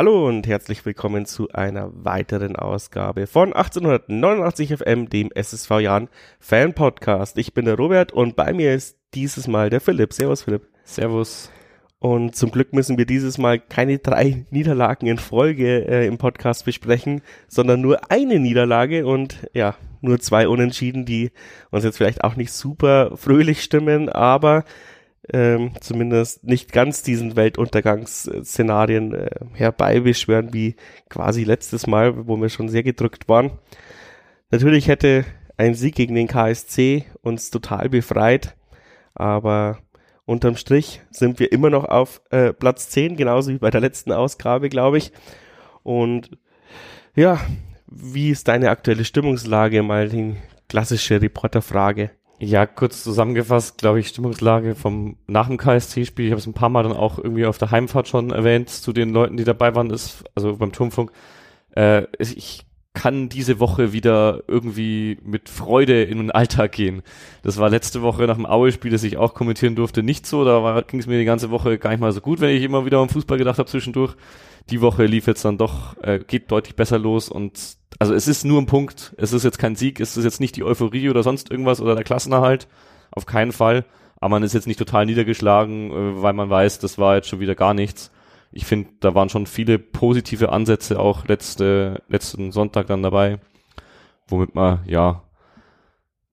Hallo und herzlich willkommen zu einer weiteren Ausgabe von 1889 FM, dem SSV Jan Fan Podcast. Ich bin der Robert und bei mir ist dieses Mal der Philipp. Servus Philipp. Servus. Und zum Glück müssen wir dieses Mal keine drei Niederlagen in Folge äh, im Podcast besprechen, sondern nur eine Niederlage und ja, nur zwei Unentschieden, die uns jetzt vielleicht auch nicht super fröhlich stimmen, aber ähm, zumindest nicht ganz diesen Weltuntergangsszenarien äh, herbeibeschwören wie quasi letztes Mal, wo wir schon sehr gedrückt waren. Natürlich hätte ein Sieg gegen den KSC uns total befreit, aber Unterm Strich sind wir immer noch auf äh, Platz 10, genauso wie bei der letzten Ausgabe, glaube ich. Und ja, wie ist deine aktuelle Stimmungslage? Mal die klassische Reporterfrage. Ja, kurz zusammengefasst, glaube ich, Stimmungslage vom nach dem KSC-Spiel. Ich habe es ein paar Mal dann auch irgendwie auf der Heimfahrt schon erwähnt zu den Leuten, die dabei waren, ist also beim Turmfunk. Äh, ich kann diese Woche wieder irgendwie mit Freude in den Alltag gehen. Das war letzte Woche nach dem Aue-Spiel, das ich auch kommentieren durfte, nicht so. Da ging es mir die ganze Woche gar nicht mal so gut, wenn ich immer wieder am Fußball gedacht habe zwischendurch. Die Woche lief jetzt dann doch, äh, geht deutlich besser los und also es ist nur ein Punkt. Es ist jetzt kein Sieg, es ist jetzt nicht die Euphorie oder sonst irgendwas oder der Klassenerhalt. Auf keinen Fall. Aber man ist jetzt nicht total niedergeschlagen, äh, weil man weiß, das war jetzt schon wieder gar nichts ich finde, da waren schon viele positive Ansätze auch letzte, letzten Sonntag dann dabei, womit man ja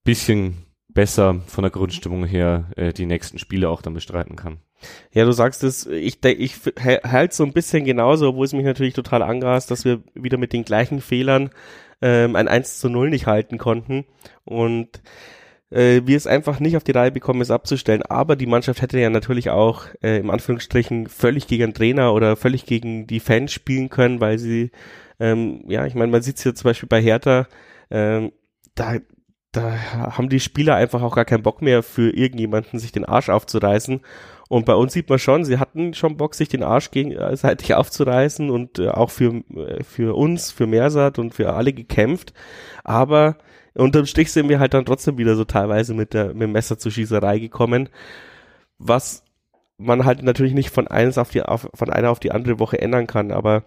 bisschen besser von der Grundstimmung her äh, die nächsten Spiele auch dann bestreiten kann. Ja, du sagst es, ich, ich halt so ein bisschen genauso, obwohl es mich natürlich total angrast, dass wir wieder mit den gleichen Fehlern ähm, ein 1 zu 0 nicht halten konnten. Und äh, wir es einfach nicht auf die Reihe bekommen, es abzustellen. Aber die Mannschaft hätte ja natürlich auch äh, im Anführungsstrichen völlig gegen den Trainer oder völlig gegen die Fans spielen können, weil sie, ähm, ja, ich meine, man sieht es hier zum Beispiel bei Hertha, ähm, da, da haben die Spieler einfach auch gar keinen Bock mehr für irgendjemanden, sich den Arsch aufzureißen. Und bei uns sieht man schon, sie hatten schon Bock, sich den Arsch gegenseitig aufzureißen und äh, auch für, äh, für uns, für Mersat und für alle gekämpft. Aber unterm Strich sind wir halt dann trotzdem wieder so teilweise mit, der, mit dem Messer zur Schießerei gekommen, was man halt natürlich nicht von eines auf die, auf, von einer auf die andere Woche ändern kann, aber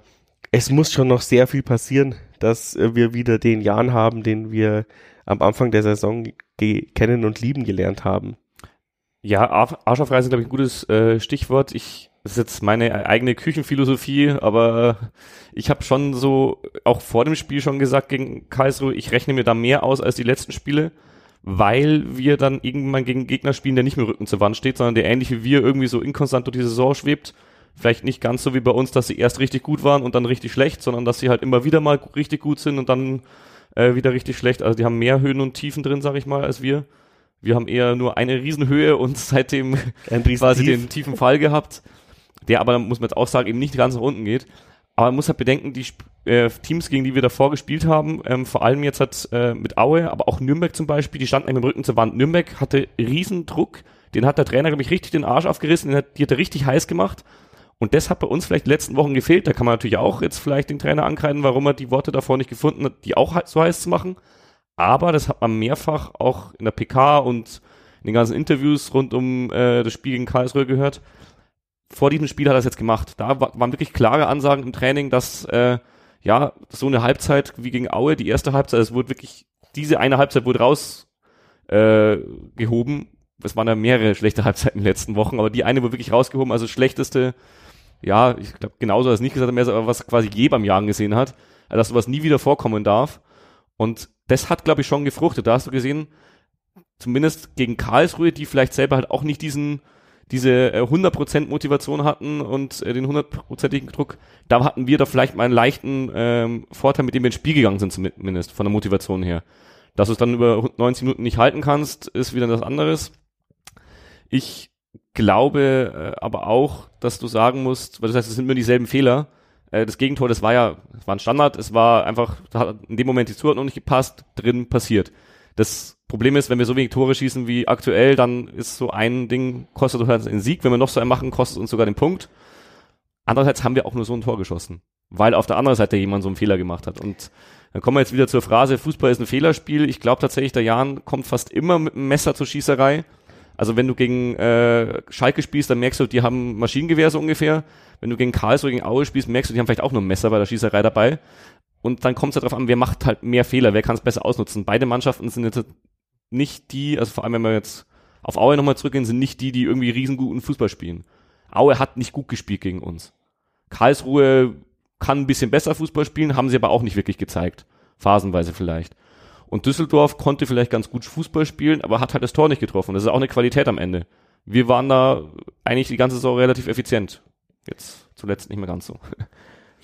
es muss schon noch sehr viel passieren, dass wir wieder den Jan haben, den wir am Anfang der Saison kennen und lieben gelernt haben. Ja, Arsch glaube ich, ein gutes äh, Stichwort. Ich das ist jetzt meine eigene Küchenphilosophie, aber ich habe schon so auch vor dem Spiel schon gesagt gegen Karlsruhe, ich rechne mir da mehr aus als die letzten Spiele, weil wir dann irgendwann gegen Gegner spielen, der nicht mehr Rücken zur Wand steht, sondern der ähnlich wie wir irgendwie so inkonstant durch die Saison schwebt. Vielleicht nicht ganz so wie bei uns, dass sie erst richtig gut waren und dann richtig schlecht, sondern dass sie halt immer wieder mal richtig gut sind und dann äh, wieder richtig schlecht. Also die haben mehr Höhen und Tiefen drin, sag ich mal, als wir. Wir haben eher nur eine Riesenhöhe und seitdem quasi den tiefen Fall gehabt der aber, muss man jetzt auch sagen, eben nicht ganz nach unten geht. Aber man muss halt bedenken, die äh, Teams, gegen die wir davor gespielt haben, ähm, vor allem jetzt hat äh, mit Aue, aber auch Nürnberg zum Beispiel, die standen mit dem Rücken zur Wand. Nürnberg hatte riesen Druck, den hat der Trainer, glaube ich, richtig den Arsch aufgerissen, den hat, die hat er richtig heiß gemacht. Und das hat bei uns vielleicht die letzten Wochen gefehlt. Da kann man natürlich auch jetzt vielleicht den Trainer ankreiden, warum er die Worte davor nicht gefunden hat, die auch so heiß zu machen. Aber das hat man mehrfach auch in der PK und in den ganzen Interviews rund um äh, das Spiel gegen Karlsruhe gehört vor diesem Spiel hat er es jetzt gemacht. Da waren wirklich klare Ansagen im Training, dass äh, ja so eine Halbzeit wie gegen Aue, die erste Halbzeit, es wurde wirklich diese eine Halbzeit wurde raus äh. Es waren ja mehrere schlechte Halbzeiten in den letzten Wochen, aber die eine wurde wirklich rausgehoben. Also schlechteste, ja, ich glaube genauso hat es nicht gesagt, mehr aber was quasi je beim Jagen gesehen hat, dass sowas nie wieder vorkommen darf. Und das hat, glaube ich, schon gefruchtet. Da hast du gesehen, zumindest gegen Karlsruhe, die vielleicht selber halt auch nicht diesen diese äh, 100% Motivation hatten und äh, den 100%igen Druck, da hatten wir da vielleicht mal einen leichten ähm, Vorteil, mit dem wir ins Spiel gegangen sind zumindest, von der Motivation her. Dass du es dann über 90 Minuten nicht halten kannst, ist wieder das anderes. Ich glaube äh, aber auch, dass du sagen musst, weil das heißt, es sind nur dieselben Fehler. Äh, das Gegentor, das war ja, das war ein Standard, es war einfach, hat in dem Moment die Zuordnung nicht gepasst, drin passiert. Das Problem ist, wenn wir so wenig Tore schießen wie aktuell, dann ist so ein Ding, kostet uns halt einen Sieg. Wenn wir noch so einen machen, kostet uns sogar den Punkt. Andererseits haben wir auch nur so ein Tor geschossen, weil auf der anderen Seite jemand so einen Fehler gemacht hat. Und dann kommen wir jetzt wieder zur Phrase, Fußball ist ein Fehlerspiel. Ich glaube tatsächlich, der Jan kommt fast immer mit einem Messer zur Schießerei. Also wenn du gegen äh, Schalke spielst, dann merkst du, die haben Maschinengewehr so ungefähr. Wenn du gegen Karlsruhe, gegen Aue spielst, merkst du, die haben vielleicht auch nur ein Messer bei der Schießerei dabei. Und dann kommt es halt darauf an, wer macht halt mehr Fehler, wer kann es besser ausnutzen. Beide Mannschaften sind jetzt nicht die, also vor allem wenn wir jetzt auf Aue nochmal zurückgehen, sind nicht die, die irgendwie riesenguten Fußball spielen. Aue hat nicht gut gespielt gegen uns. Karlsruhe kann ein bisschen besser Fußball spielen, haben sie aber auch nicht wirklich gezeigt. Phasenweise vielleicht. Und Düsseldorf konnte vielleicht ganz gut Fußball spielen, aber hat halt das Tor nicht getroffen. Das ist auch eine Qualität am Ende. Wir waren da eigentlich die ganze Saison relativ effizient. Jetzt zuletzt nicht mehr ganz so.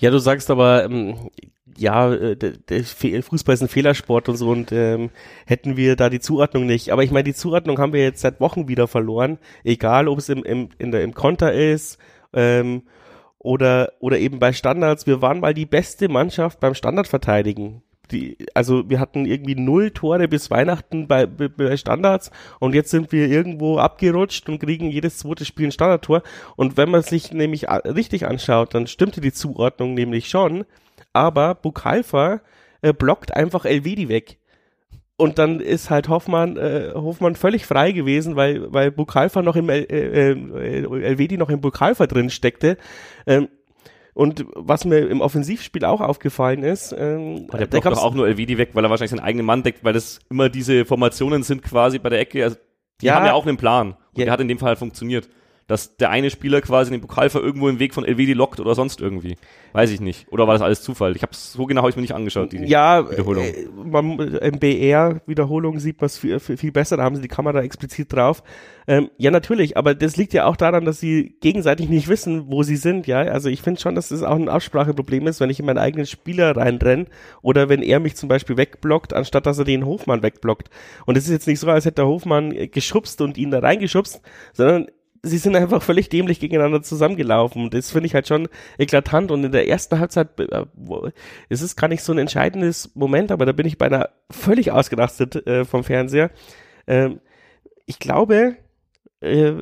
Ja, du sagst aber, ähm, ja, äh, der, der Fußball ist ein Fehlersport und so und ähm, hätten wir da die Zuordnung nicht. Aber ich meine, die Zuordnung haben wir jetzt seit Wochen wieder verloren. Egal, ob es im, im, in der, im Konter ist ähm, oder, oder eben bei Standards. Wir waren mal die beste Mannschaft beim Standardverteidigen. Die, also wir hatten irgendwie null Tore bis Weihnachten bei, bei Standards und jetzt sind wir irgendwo abgerutscht und kriegen jedes zweite Spiel ein Standardtor. Und wenn man sich nämlich richtig anschaut, dann stimmte die Zuordnung nämlich schon aber Bukalfa äh, blockt einfach Elvedi weg. Und dann ist halt Hoffmann, äh, Hoffmann völlig frei gewesen, weil, weil Bukalfa noch im, äh, äh, Elvedi noch im Bukalfa drin steckte. Ähm, und was mir im Offensivspiel auch aufgefallen ist, ähm, der blockt doch auch nur Elvedi weg, weil er wahrscheinlich seinen eigenen Mann deckt, weil das immer diese Formationen sind quasi bei der Ecke. Also die ja, haben ja auch einen Plan. Und ja. der hat in dem Fall halt funktioniert dass der eine Spieler quasi den Pokalfer irgendwo im Weg von Elvedi lockt oder sonst irgendwie. Weiß ich nicht. Oder war das alles Zufall? Ich habe so genau habe ich mir nicht angeschaut, die ja, Wiederholung. Äh, man, Im BR-Wiederholung sieht man es viel, viel, besser, da haben sie die Kamera explizit drauf. Ähm, ja, natürlich, aber das liegt ja auch daran, dass sie gegenseitig nicht wissen, wo sie sind, ja. Also ich finde schon, dass das auch ein Abspracheproblem ist, wenn ich in meinen eigenen Spieler reinrenne oder wenn er mich zum Beispiel wegblockt, anstatt dass er den Hofmann wegblockt. Und es ist jetzt nicht so, als hätte der Hofmann geschubst und ihn da reingeschubst, sondern sie sind einfach völlig dämlich gegeneinander zusammengelaufen. Das finde ich halt schon eklatant. Und in der ersten Halbzeit, äh, es ist gar nicht so ein entscheidendes Moment, aber da bin ich beinahe völlig ausgerastet äh, vom Fernseher. Ähm, ich glaube, äh,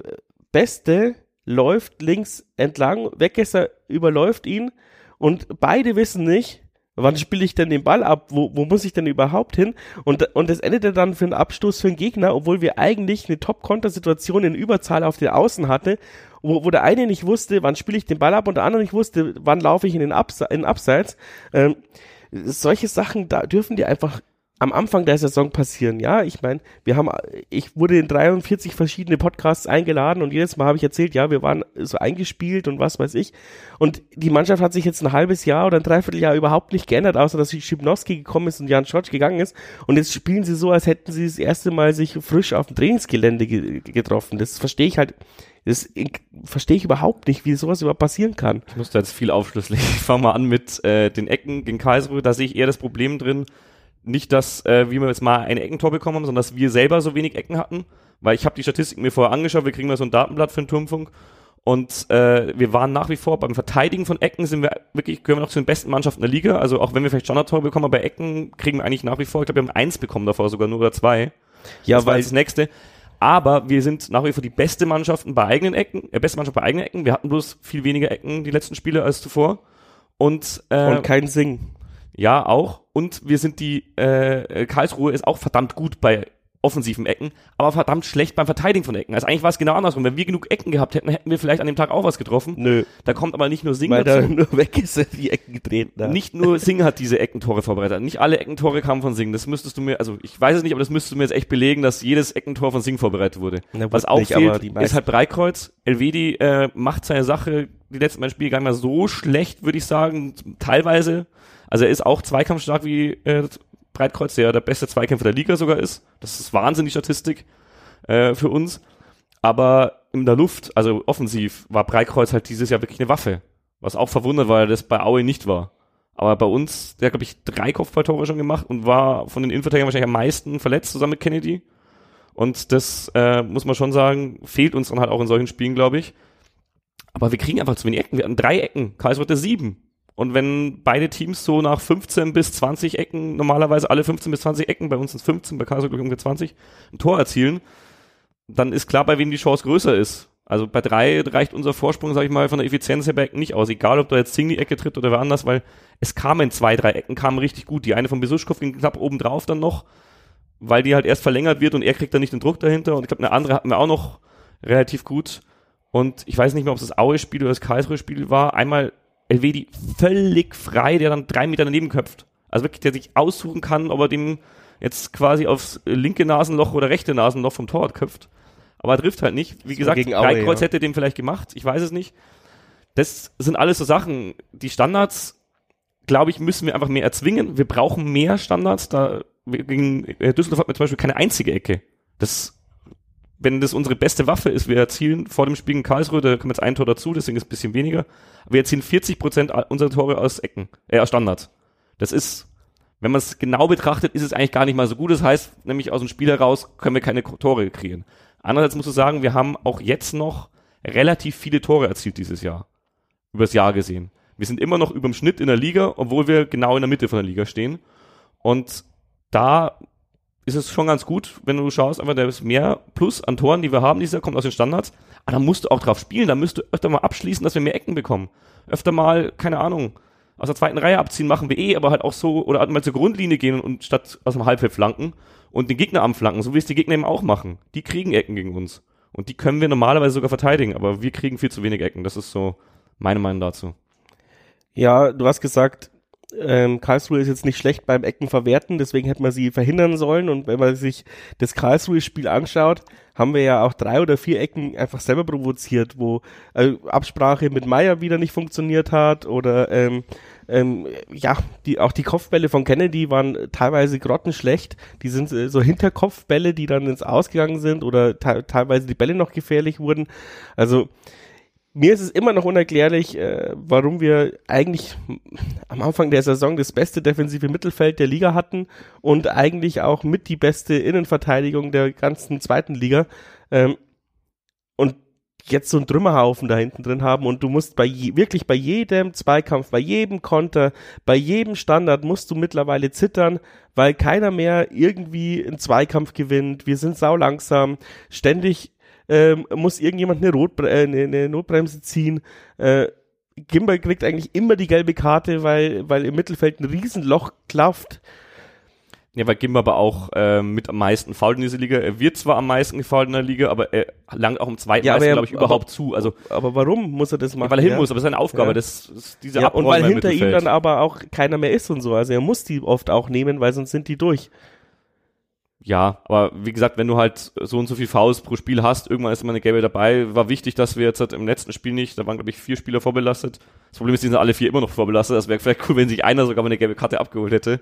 Beste läuft links entlang, Weggesser überläuft ihn und beide wissen nicht, Wann spiele ich denn den Ball ab? Wo, wo muss ich denn überhaupt hin? Und, und das endete dann für einen Abstoß für den Gegner, obwohl wir eigentlich eine Top-Konter-Situation in Überzahl auf den Außen hatte, wo, wo der eine nicht wusste, wann spiele ich den Ball ab und der andere nicht wusste, wann laufe ich in den, Abse in den Abseits. Ähm, solche Sachen, da dürfen die einfach am Anfang der Saison passieren. Ja, ich meine, wir haben, ich wurde in 43 verschiedene Podcasts eingeladen und jedes Mal habe ich erzählt, ja, wir waren so eingespielt und was weiß ich. Und die Mannschaft hat sich jetzt ein halbes Jahr oder ein Dreivierteljahr überhaupt nicht geändert, außer dass Schipnowski gekommen ist und Jan Schotsch gegangen ist. Und jetzt spielen sie so, als hätten sie das erste Mal sich frisch auf dem Trainingsgelände ge getroffen. Das verstehe ich halt das verstehe ich überhaupt nicht, wie sowas überhaupt passieren kann. Ich muss da jetzt viel aufschlüsseln. Ich fange mal an mit äh, den Ecken gegen Karlsruhe. Da sehe ich eher das Problem drin, nicht, dass äh, wir jetzt mal ein Eckentor bekommen haben, sondern dass wir selber so wenig Ecken hatten. Weil ich habe die Statistiken mir vorher angeschaut, wir kriegen mal so ein Datenblatt für den Turmfunk. Und äh, wir waren nach wie vor beim Verteidigen von Ecken sind wir wirklich, gehören wir noch zu den besten Mannschaften der Liga. Also auch wenn wir vielleicht Standardtore bekommen, aber bei Ecken kriegen wir eigentlich nach wie vor, ich glaube, wir haben eins bekommen davor sogar nur oder zwei. Ja, das weil das nächste. Aber wir sind nach wie vor die beste Mannschaft bei eigenen Ecken, äh, beste Mannschaft bei eigenen Ecken. Wir hatten bloß viel weniger Ecken die letzten Spiele als zuvor. Und, äh, und kein Sing. Ja, auch. Und wir sind die, äh, Karlsruhe ist auch verdammt gut bei offensiven Ecken, aber verdammt schlecht beim Verteidigen von Ecken. Also eigentlich war es genau andersrum. Wenn wir genug Ecken gehabt hätten, hätten wir vielleicht an dem Tag auch was getroffen. Nö. Da kommt aber nicht nur Sing Weil dazu. da nur weg ist, die Ecken getreten hat. Nicht nur Sing hat diese Eckentore vorbereitet. Nicht alle Eckentore kamen von Sing. Das müsstest du mir, also ich weiß es nicht, aber das müsstest du mir jetzt echt belegen, dass jedes Eckentor von Sing vorbereitet wurde. Na, was auch nicht, fehlt, ist halt Breikreuz. Elvedi äh, macht seine Sache die letzten beiden Spiele gar nicht mehr so schlecht, würde ich sagen. Teilweise also er ist auch zweikampfstark wie äh, Breitkreuz, der der beste Zweikämpfer der Liga sogar ist. Das ist wahnsinnig Statistik äh, für uns. Aber in der Luft, also offensiv, war Breitkreuz halt dieses Jahr wirklich eine Waffe. Was auch verwundert, weil das bei Aue nicht war. Aber bei uns, der glaube ich, drei Kopfballtore schon gemacht und war von den Innenverteidigern wahrscheinlich am meisten verletzt, zusammen mit Kennedy. Und das äh, muss man schon sagen, fehlt uns dann halt auch in solchen Spielen, glaube ich. Aber wir kriegen einfach zu wenig Ecken. Wir hatten drei Ecken. Karlsruhe hatte sieben. Und wenn beide Teams so nach 15 bis 20 Ecken, normalerweise alle 15 bis 20 Ecken, bei uns sind es 15, bei Karlsruhe ungefähr 20, ein Tor erzielen, dann ist klar, bei wem die Chance größer ist. Also bei drei reicht unser Vorsprung, sag ich mal, von der Effizienz her bei Ecken nicht aus. Egal, ob da jetzt Sing die Ecke tritt oder wer anders, weil es kamen zwei, drei Ecken, kamen richtig gut. Die eine von Besuschkow ging knapp oben drauf dann noch. weil die halt erst verlängert wird und er kriegt dann nicht den Druck dahinter. Und ich glaube, eine andere hatten wir auch noch relativ gut. Und ich weiß nicht mehr, ob es das Aue-Spiel oder das Karlsruhe-Spiel war. Einmal Elvedi völlig frei, der dann drei Meter daneben köpft. Also wirklich, der sich aussuchen kann, ob er dem jetzt quasi aufs linke Nasenloch oder rechte Nasenloch vom Torwart köpft. Aber er trifft halt nicht. Wie gesagt, drei Kreuz ja. hätte dem vielleicht gemacht. Ich weiß es nicht. Das sind alles so Sachen. Die Standards, glaube ich, müssen wir einfach mehr erzwingen. Wir brauchen mehr Standards. Da gegen äh, Düsseldorf hat man zum Beispiel keine einzige Ecke. Das, wenn das unsere beste Waffe ist, wir erzielen vor dem Spiel in Karlsruhe, da kommen jetzt ein Tor dazu, deswegen ist es ein bisschen weniger. Wir erzielen 40 Prozent unserer Tore aus Ecken, äh, aus Standards. Das ist, wenn man es genau betrachtet, ist es eigentlich gar nicht mal so gut. Das heißt, nämlich aus dem Spiel heraus können wir keine Tore kreieren. Andererseits musst du sagen, wir haben auch jetzt noch relativ viele Tore erzielt dieses Jahr. Übers Jahr gesehen. Wir sind immer noch über dem Schnitt in der Liga, obwohl wir genau in der Mitte von der Liga stehen. Und da ist es schon ganz gut, wenn du schaust, einfach der ist mehr Plus an Toren, die wir haben, dieser kommt aus den Standards. Aber da musst du auch drauf spielen, da müsst du öfter mal abschließen, dass wir mehr Ecken bekommen. Öfter mal, keine Ahnung, aus der zweiten Reihe abziehen machen wir eh, aber halt auch so, oder halt mal zur Grundlinie gehen und statt aus dem Halbfeld flanken und den Gegner anflanken, so wie es die Gegner eben auch machen. Die kriegen Ecken gegen uns. Und die können wir normalerweise sogar verteidigen, aber wir kriegen viel zu wenig Ecken. Das ist so meine Meinung dazu. Ja, du hast gesagt, ähm, Karlsruhe ist jetzt nicht schlecht beim Ecken verwerten, deswegen hätte man sie verhindern sollen. Und wenn man sich das Karlsruhe-Spiel anschaut, haben wir ja auch drei oder vier Ecken einfach selber provoziert, wo äh, Absprache mit Meier wieder nicht funktioniert hat oder ähm, ähm, ja, die, auch die Kopfbälle von Kennedy waren teilweise grottenschlecht. Die sind äh, so Hinterkopfbälle, die dann ins Ausgegangen sind oder teilweise die Bälle noch gefährlich wurden. Also mir ist es immer noch unerklärlich, äh, warum wir eigentlich am Anfang der Saison das beste defensive Mittelfeld der Liga hatten und eigentlich auch mit die beste Innenverteidigung der ganzen zweiten Liga. Ähm, und jetzt so einen Trümmerhaufen da hinten drin haben und du musst bei je, wirklich bei jedem Zweikampf, bei jedem Konter, bei jedem Standard musst du mittlerweile zittern, weil keiner mehr irgendwie einen Zweikampf gewinnt. Wir sind sau langsam, ständig ähm, muss irgendjemand eine, Rotbre äh, eine, eine Notbremse ziehen. Äh, Gimba kriegt eigentlich immer die gelbe Karte, weil, weil im Mittelfeld ein Riesenloch klafft. Ja, weil Gimba aber auch äh, mit am meisten fault in dieser Liga. Er wird zwar am meisten gefault in der Liga, aber er langt auch im zweiten ja, glaube ich, überhaupt aber, zu. Also, aber warum muss er das machen? Ja, weil er hin ja. muss, aber seine Aufgabe, ja. das ist diese ja, Und weil hinter ihm dann aber auch keiner mehr ist und so. Also er muss die oft auch nehmen, weil sonst sind die durch. Ja, aber wie gesagt, wenn du halt so und so viel Fouls pro Spiel hast, irgendwann ist immer eine Gelbe dabei. War wichtig, dass wir jetzt halt im letzten Spiel nicht, da waren glaube ich vier Spieler vorbelastet. Das Problem ist, die sind alle vier immer noch vorbelastet. Das wäre vielleicht cool, wenn sich einer sogar mal eine gelbe Karte abgeholt hätte,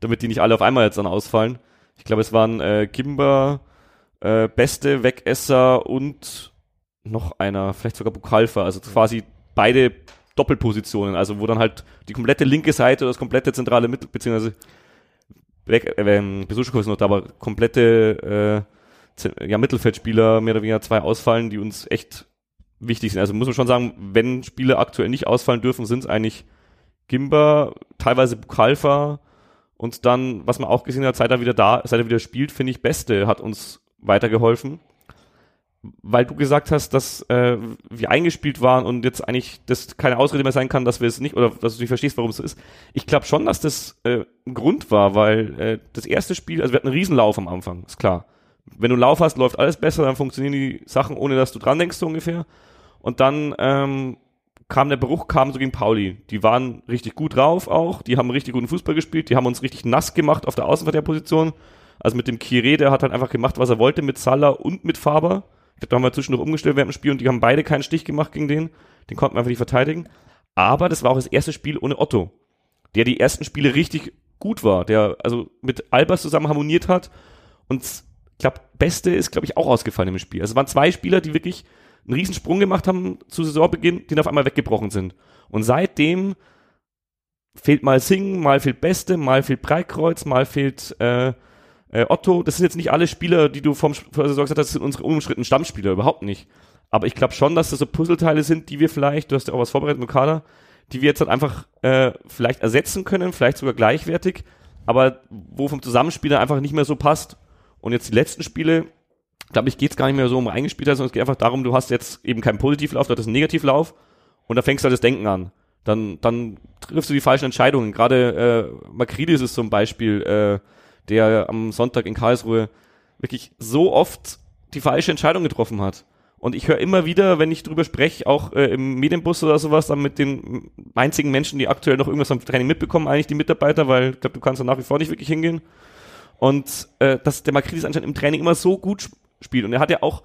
damit die nicht alle auf einmal jetzt dann ausfallen. Ich glaube, es waren äh, Kimber, äh, Beste, Wegesser und noch einer, vielleicht sogar Bukalfa, also quasi beide Doppelpositionen, also wo dann halt die komplette linke Seite oder das komplette zentrale Mittel, beziehungsweise weg, äh, Besucherkurs ist noch da, aber komplette äh, ja, Mittelfeldspieler, mehr oder weniger zwei ausfallen, die uns echt wichtig sind. Also muss man schon sagen, wenn Spiele aktuell nicht ausfallen dürfen, sind es eigentlich Gimba, teilweise Bukalfa und dann, was man auch gesehen hat, seit er wieder da, seit er wieder spielt, finde ich, Beste hat uns weitergeholfen weil du gesagt hast, dass äh, wir eingespielt waren und jetzt eigentlich das keine Ausrede mehr sein kann, dass wir es nicht oder dass du nicht verstehst, warum es so ist. Ich glaube schon, dass das äh, ein Grund war, weil äh, das erste Spiel, also wir hatten einen Riesenlauf am Anfang, ist klar. Wenn du einen Lauf hast, läuft alles besser, dann funktionieren die Sachen, ohne dass du dran denkst, so ungefähr. Und dann ähm, kam der Bruch, kam so gegen Pauli. Die waren richtig gut drauf auch, die haben richtig guten Fußball gespielt, die haben uns richtig nass gemacht auf der Außenverteidigerposition. Also mit dem Kire, der hat halt einfach gemacht, was er wollte mit Salah und mit Faber. Ich glaube, da haben wir zwischendurch umgestellt während dem Spiel und die haben beide keinen Stich gemacht gegen den. Den konnten wir einfach nicht verteidigen. Aber das war auch das erste Spiel ohne Otto, der die ersten Spiele richtig gut war, der also mit Albers zusammen harmoniert hat. Und ich glaube, Beste ist, glaube ich, auch ausgefallen im Spiel. Also es waren zwei Spieler, die wirklich einen Riesensprung gemacht haben zu Saisonbeginn, die auf einmal weggebrochen sind. Und seitdem fehlt mal Singen, mal fehlt Beste, mal fehlt Breitkreuz, mal fehlt äh, äh, Otto, das sind jetzt nicht alle Spieler, die du vom Saison gesagt hast, das sind unsere unumstrittenen Stammspieler, überhaupt nicht. Aber ich glaube schon, dass das so Puzzleteile sind, die wir vielleicht, du hast ja auch was vorbereitet mit Kader, die wir jetzt halt einfach äh, vielleicht ersetzen können, vielleicht sogar gleichwertig, aber wo vom Zusammenspiel einfach nicht mehr so passt. Und jetzt die letzten Spiele, glaube ich, geht es gar nicht mehr so um Eingespieltheit, sondern es geht einfach darum, du hast jetzt eben keinen Positivlauf, du hast einen Negativlauf und da fängst du halt das Denken an. Dann, dann triffst du die falschen Entscheidungen. Gerade äh, Makridis ist zum Beispiel, äh, der am Sonntag in Karlsruhe wirklich so oft die falsche Entscheidung getroffen hat. Und ich höre immer wieder, wenn ich drüber spreche, auch äh, im Medienbus oder sowas, dann mit den einzigen Menschen, die aktuell noch irgendwas am Training mitbekommen, eigentlich die Mitarbeiter, weil ich glaube, du kannst da nach wie vor nicht wirklich hingehen. Und äh, dass der Makridis anscheinend im Training immer so gut spielt. Und er hat ja auch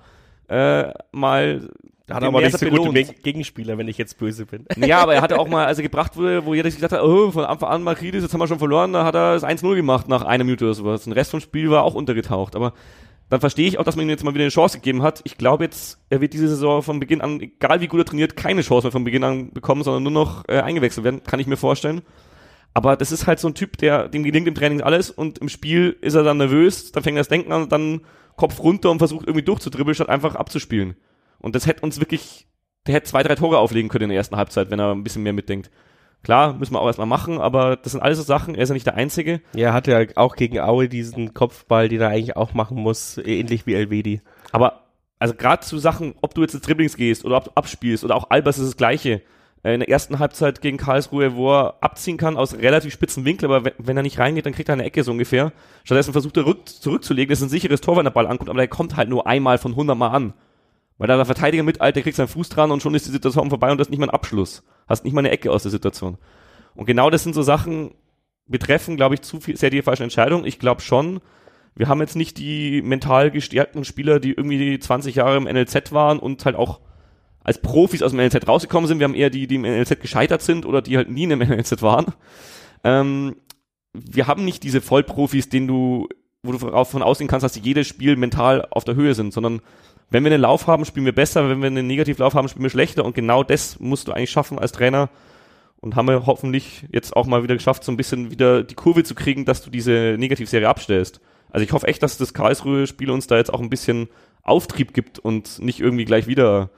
äh, mal da hat er aber nicht so belohnt. gute Gegenspieler, wenn ich jetzt böse bin. Ja, aber er hatte auch mal, als er gebracht wurde, wo jeder sich gedacht hat, oh, von Anfang an Makridis, jetzt haben wir schon verloren, da hat er das 1-0 gemacht nach einer Minute oder sowas. Den Rest vom Spiel war auch untergetaucht. Aber dann verstehe ich auch, dass man ihm jetzt mal wieder eine Chance gegeben hat. Ich glaube jetzt, er wird diese Saison von Beginn an, egal wie gut er trainiert, keine Chance mehr von Beginn an bekommen, sondern nur noch äh, eingewechselt werden, kann ich mir vorstellen. Aber das ist halt so ein Typ, der, dem gelingt im Training alles und im Spiel ist er dann nervös, dann fängt er das Denken an und dann Kopf runter und versucht irgendwie durchzudribbeln, statt einfach abzuspielen. Und das hätte uns wirklich, der hätte zwei, drei Tore auflegen können in der ersten Halbzeit, wenn er ein bisschen mehr mitdenkt. Klar, müssen wir auch erstmal machen, aber das sind alles so Sachen, er ist ja nicht der Einzige. Ja, er hat ja auch gegen Aue diesen Kopfball, den er eigentlich auch machen muss, ähnlich wie Elvedi. Aber, also gerade zu Sachen, ob du jetzt ins Dribblings gehst oder ob du abspielst oder auch Albers ist das Gleiche. Äh, in der ersten Halbzeit gegen Karlsruhe, wo er abziehen kann aus relativ spitzen Winkel, aber wenn, wenn er nicht reingeht, dann kriegt er eine Ecke so ungefähr. Stattdessen versucht er rück, zurückzulegen, das ist ein sicheres Tor, wenn der Ball ankommt, aber der kommt halt nur einmal von 100 Mal an. Weil da der Verteidiger mit, Alter, kriegt seinen Fuß dran und schon ist die Situation vorbei und das ist nicht mal ein Abschluss. Hast nicht mal eine Ecke aus der Situation. Und genau das sind so Sachen, betreffen, glaube ich, zu viel, sehr die falsche Entscheidung. Ich glaube schon, wir haben jetzt nicht die mental gestärkten Spieler, die irgendwie 20 Jahre im NLZ waren und halt auch als Profis aus dem NLZ rausgekommen sind. Wir haben eher die, die im NLZ gescheitert sind oder die halt nie in dem NLZ waren. Ähm, wir haben nicht diese Vollprofis, denen du, wo du davon ausgehen kannst, dass die jedes Spiel mental auf der Höhe sind, sondern wenn wir einen Lauf haben, spielen wir besser, wenn wir einen Negativlauf haben, spielen wir schlechter und genau das musst du eigentlich schaffen als Trainer, und haben wir hoffentlich jetzt auch mal wieder geschafft, so ein bisschen wieder die Kurve zu kriegen, dass du diese Negativserie abstellst. Also ich hoffe echt, dass das Karlsruhe-Spiel uns da jetzt auch ein bisschen Auftrieb gibt und nicht irgendwie gleich wieder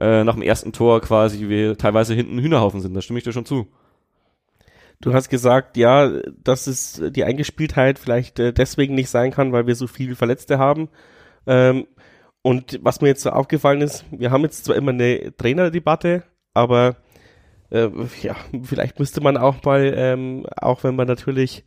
äh, nach dem ersten Tor quasi wir teilweise hinten Hühnerhaufen sind. Da stimme ich dir schon zu. Du hast gesagt, ja, dass es die Eingespieltheit vielleicht äh, deswegen nicht sein kann, weil wir so viele Verletzte haben. Ähm, und was mir jetzt so aufgefallen ist, wir haben jetzt zwar immer eine Trainerdebatte, aber äh, ja, vielleicht müsste man auch mal, ähm, auch wenn man natürlich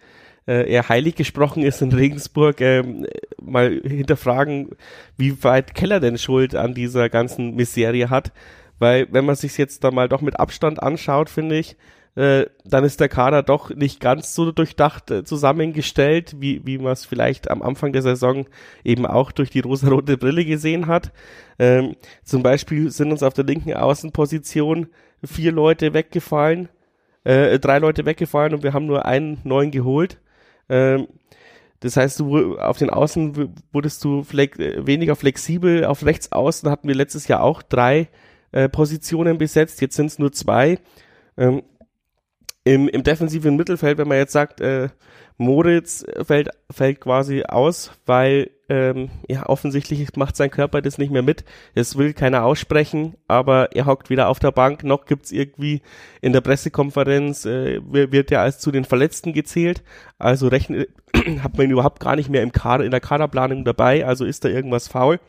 äh, eher heilig gesprochen ist in Regensburg, ähm, mal hinterfragen, wie weit Keller denn Schuld an dieser ganzen Miserie hat. Weil wenn man sich jetzt da mal doch mit Abstand anschaut, finde ich, äh, dann ist der Kader doch nicht ganz so durchdacht äh, zusammengestellt, wie, wie man es vielleicht am Anfang der Saison eben auch durch die rosa-rote Brille gesehen hat. Ähm, zum Beispiel sind uns auf der linken Außenposition vier Leute weggefallen, äh, drei Leute weggefallen und wir haben nur einen neuen geholt. Ähm, das heißt, du auf den Außen wurdest du flex weniger flexibel. Auf rechts außen hatten wir letztes Jahr auch drei äh, Positionen besetzt. Jetzt sind es nur zwei. Ähm, im, Im defensiven Mittelfeld, wenn man jetzt sagt, äh, Moritz fällt, fällt quasi aus, weil ähm, ja offensichtlich macht sein Körper das nicht mehr mit. Es will keiner aussprechen, aber er hockt wieder auf der Bank. Noch gibt's irgendwie in der Pressekonferenz äh, wird ja als zu den Verletzten gezählt. Also rechnet hat man ihn überhaupt gar nicht mehr im Kader in der Kaderplanung dabei. Also ist da irgendwas faul.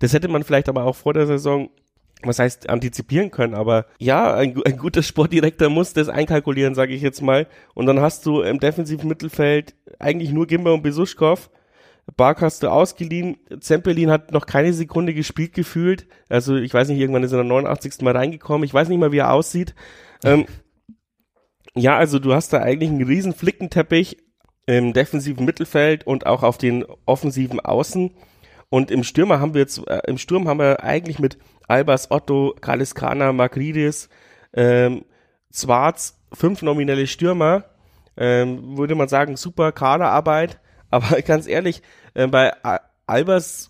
Das hätte man vielleicht aber auch vor der Saison was heißt antizipieren können, aber ja, ein, ein guter Sportdirektor muss das einkalkulieren, sage ich jetzt mal. Und dann hast du im defensiven Mittelfeld eigentlich nur Gimba und Besuschkow. Bark hast du ausgeliehen. Zempelin hat noch keine Sekunde gespielt gefühlt. Also ich weiß nicht, irgendwann ist er am 89. Mal reingekommen. Ich weiß nicht mal, wie er aussieht. Ähm, ja, also du hast da eigentlich einen riesen Flickenteppich im defensiven Mittelfeld und auch auf den offensiven Außen. Und im Stürmer haben wir jetzt, äh, im Sturm haben wir eigentlich mit Albers, Otto, Kaliskana, Magridis, ähm, Zwarz, fünf nominelle Stürmer, ähm, würde man sagen, super Kaderarbeit. Aber ganz ehrlich, äh, bei Albers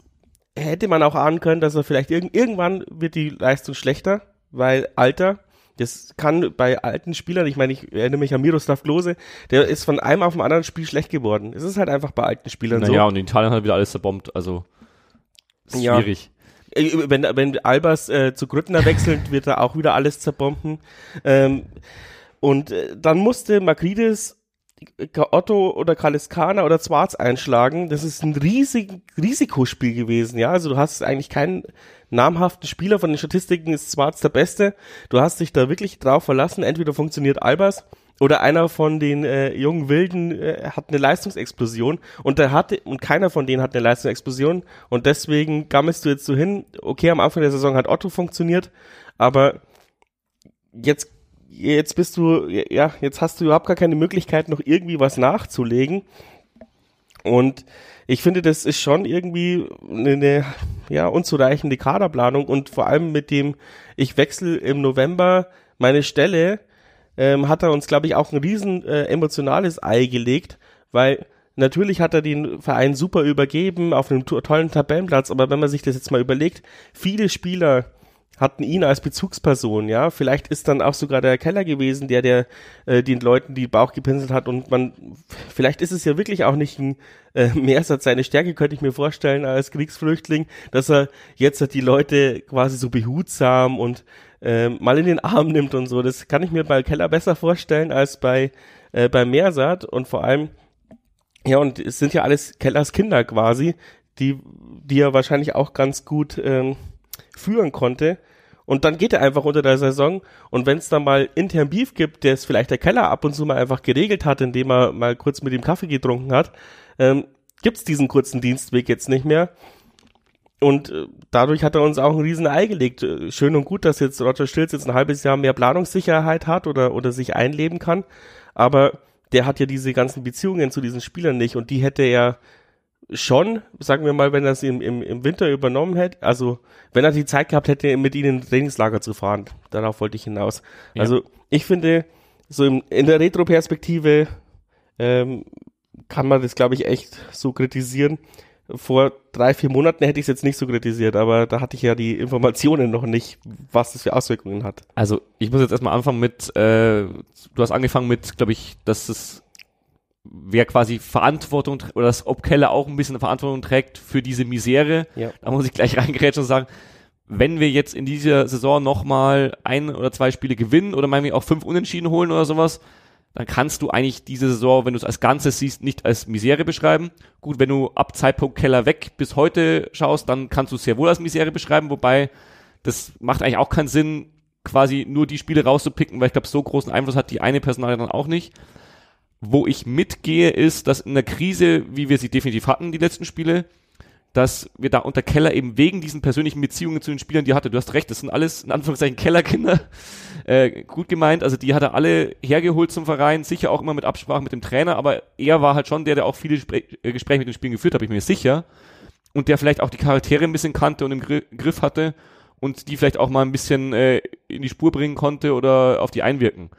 hätte man auch ahnen können, dass er vielleicht irg irgendwann wird die Leistung schlechter, weil Alter, das kann bei alten Spielern, ich meine, ich erinnere mich an Miroslav Klose, der ist von einem auf dem anderen Spiel schlecht geworden. Es ist halt einfach bei alten Spielern naja, so. Naja, und in Italien hat wieder alles zerbombt, also schwierig. Ja. Äh, wenn, wenn Albers äh, zu Grüttner wechselt, wird da auch wieder alles zerbomben. Ähm, und äh, dann musste Makridis Otto oder Kaliskana oder Zwarz einschlagen. Das ist ein riesig Risikospiel gewesen, ja. Also du hast eigentlich keinen namhaften Spieler. Von den Statistiken ist Zwarz der Beste. Du hast dich da wirklich drauf verlassen. Entweder funktioniert Albers oder einer von den äh, jungen Wilden äh, hat eine Leistungsexplosion und der hatte und keiner von denen hat eine Leistungsexplosion und deswegen gammelst du jetzt so hin. Okay, am Anfang der Saison hat Otto funktioniert, aber jetzt jetzt bist du ja jetzt hast du überhaupt gar keine Möglichkeit noch irgendwie was nachzulegen und ich finde, das ist schon irgendwie eine, eine ja, unzureichende Kaderplanung und vor allem mit dem, ich wechsle im November meine Stelle, ähm, hat er uns, glaube ich, auch ein riesen äh, emotionales Ei gelegt, weil natürlich hat er den Verein super übergeben auf einem tollen Tabellenplatz, aber wenn man sich das jetzt mal überlegt, viele Spieler hatten ihn als Bezugsperson, ja. Vielleicht ist dann auch sogar der Keller gewesen, der der äh, den Leuten die Bauch gepinselt hat und man, vielleicht ist es ja wirklich auch nicht ein äh, Mehrsatz seine Stärke, könnte ich mir vorstellen als Kriegsflüchtling, dass er jetzt die Leute quasi so behutsam und äh, mal in den Arm nimmt und so. Das kann ich mir bei Keller besser vorstellen als bei, äh, bei Meersat und vor allem, ja, und es sind ja alles Kellers Kinder quasi, die, die er wahrscheinlich auch ganz gut ähm, führen konnte. Und dann geht er einfach unter der Saison. Und wenn es dann mal intern Beef gibt, der es vielleicht der Keller ab und zu mal einfach geregelt hat, indem er mal kurz mit dem Kaffee getrunken hat, ähm, gibt es diesen kurzen Dienstweg jetzt nicht mehr. Und äh, dadurch hat er uns auch ein riesen Ei gelegt. Äh, schön und gut, dass jetzt Roger Stilz jetzt ein halbes Jahr mehr Planungssicherheit hat oder, oder sich einleben kann. Aber der hat ja diese ganzen Beziehungen zu diesen Spielern nicht und die hätte er schon, sagen wir mal, wenn er sie im, im, im Winter übernommen hätte, also wenn er die Zeit gehabt hätte, mit ihnen ins Trainingslager zu fahren. Darauf wollte ich hinaus. Ja. Also ich finde, so im, in der Retro-Perspektive ähm, kann man das, glaube ich, echt so kritisieren vor drei, vier Monaten hätte ich es jetzt nicht so kritisiert, aber da hatte ich ja die Informationen noch nicht, was das für Auswirkungen hat. Also ich muss jetzt erstmal anfangen mit, äh, du hast angefangen mit, glaube ich, dass es wer quasi Verantwortung oder dass ob Keller auch ein bisschen Verantwortung trägt für diese Misere. Ja. Da muss ich gleich reingrätschen und sagen, wenn wir jetzt in dieser Saison nochmal ein oder zwei Spiele gewinnen oder meinetwegen auch fünf Unentschieden holen oder sowas, dann kannst du eigentlich diese Saison, wenn du es als Ganzes siehst, nicht als Misere beschreiben. Gut, wenn du ab Zeitpunkt Keller weg bis heute schaust, dann kannst du es sehr wohl als Misere beschreiben, wobei das macht eigentlich auch keinen Sinn, quasi nur die Spiele rauszupicken, weil ich glaube, so großen Einfluss hat die eine Personalie dann auch nicht. Wo ich mitgehe, ist, dass in der Krise, wie wir sie definitiv hatten, die letzten Spiele, dass wir da unter Keller eben wegen diesen persönlichen Beziehungen zu den Spielern, die er hatte, du hast recht, das sind alles in Anführungszeichen Kellerkinder, äh, gut gemeint, also die hat er alle hergeholt zum Verein, sicher auch immer mit Absprache mit dem Trainer, aber er war halt schon der, der auch viele Spre äh, Gespräche mit den Spielen geführt hat, bin ich mir sicher, und der vielleicht auch die Charaktere ein bisschen kannte und im Gr Griff hatte und die vielleicht auch mal ein bisschen äh, in die Spur bringen konnte oder auf die einwirken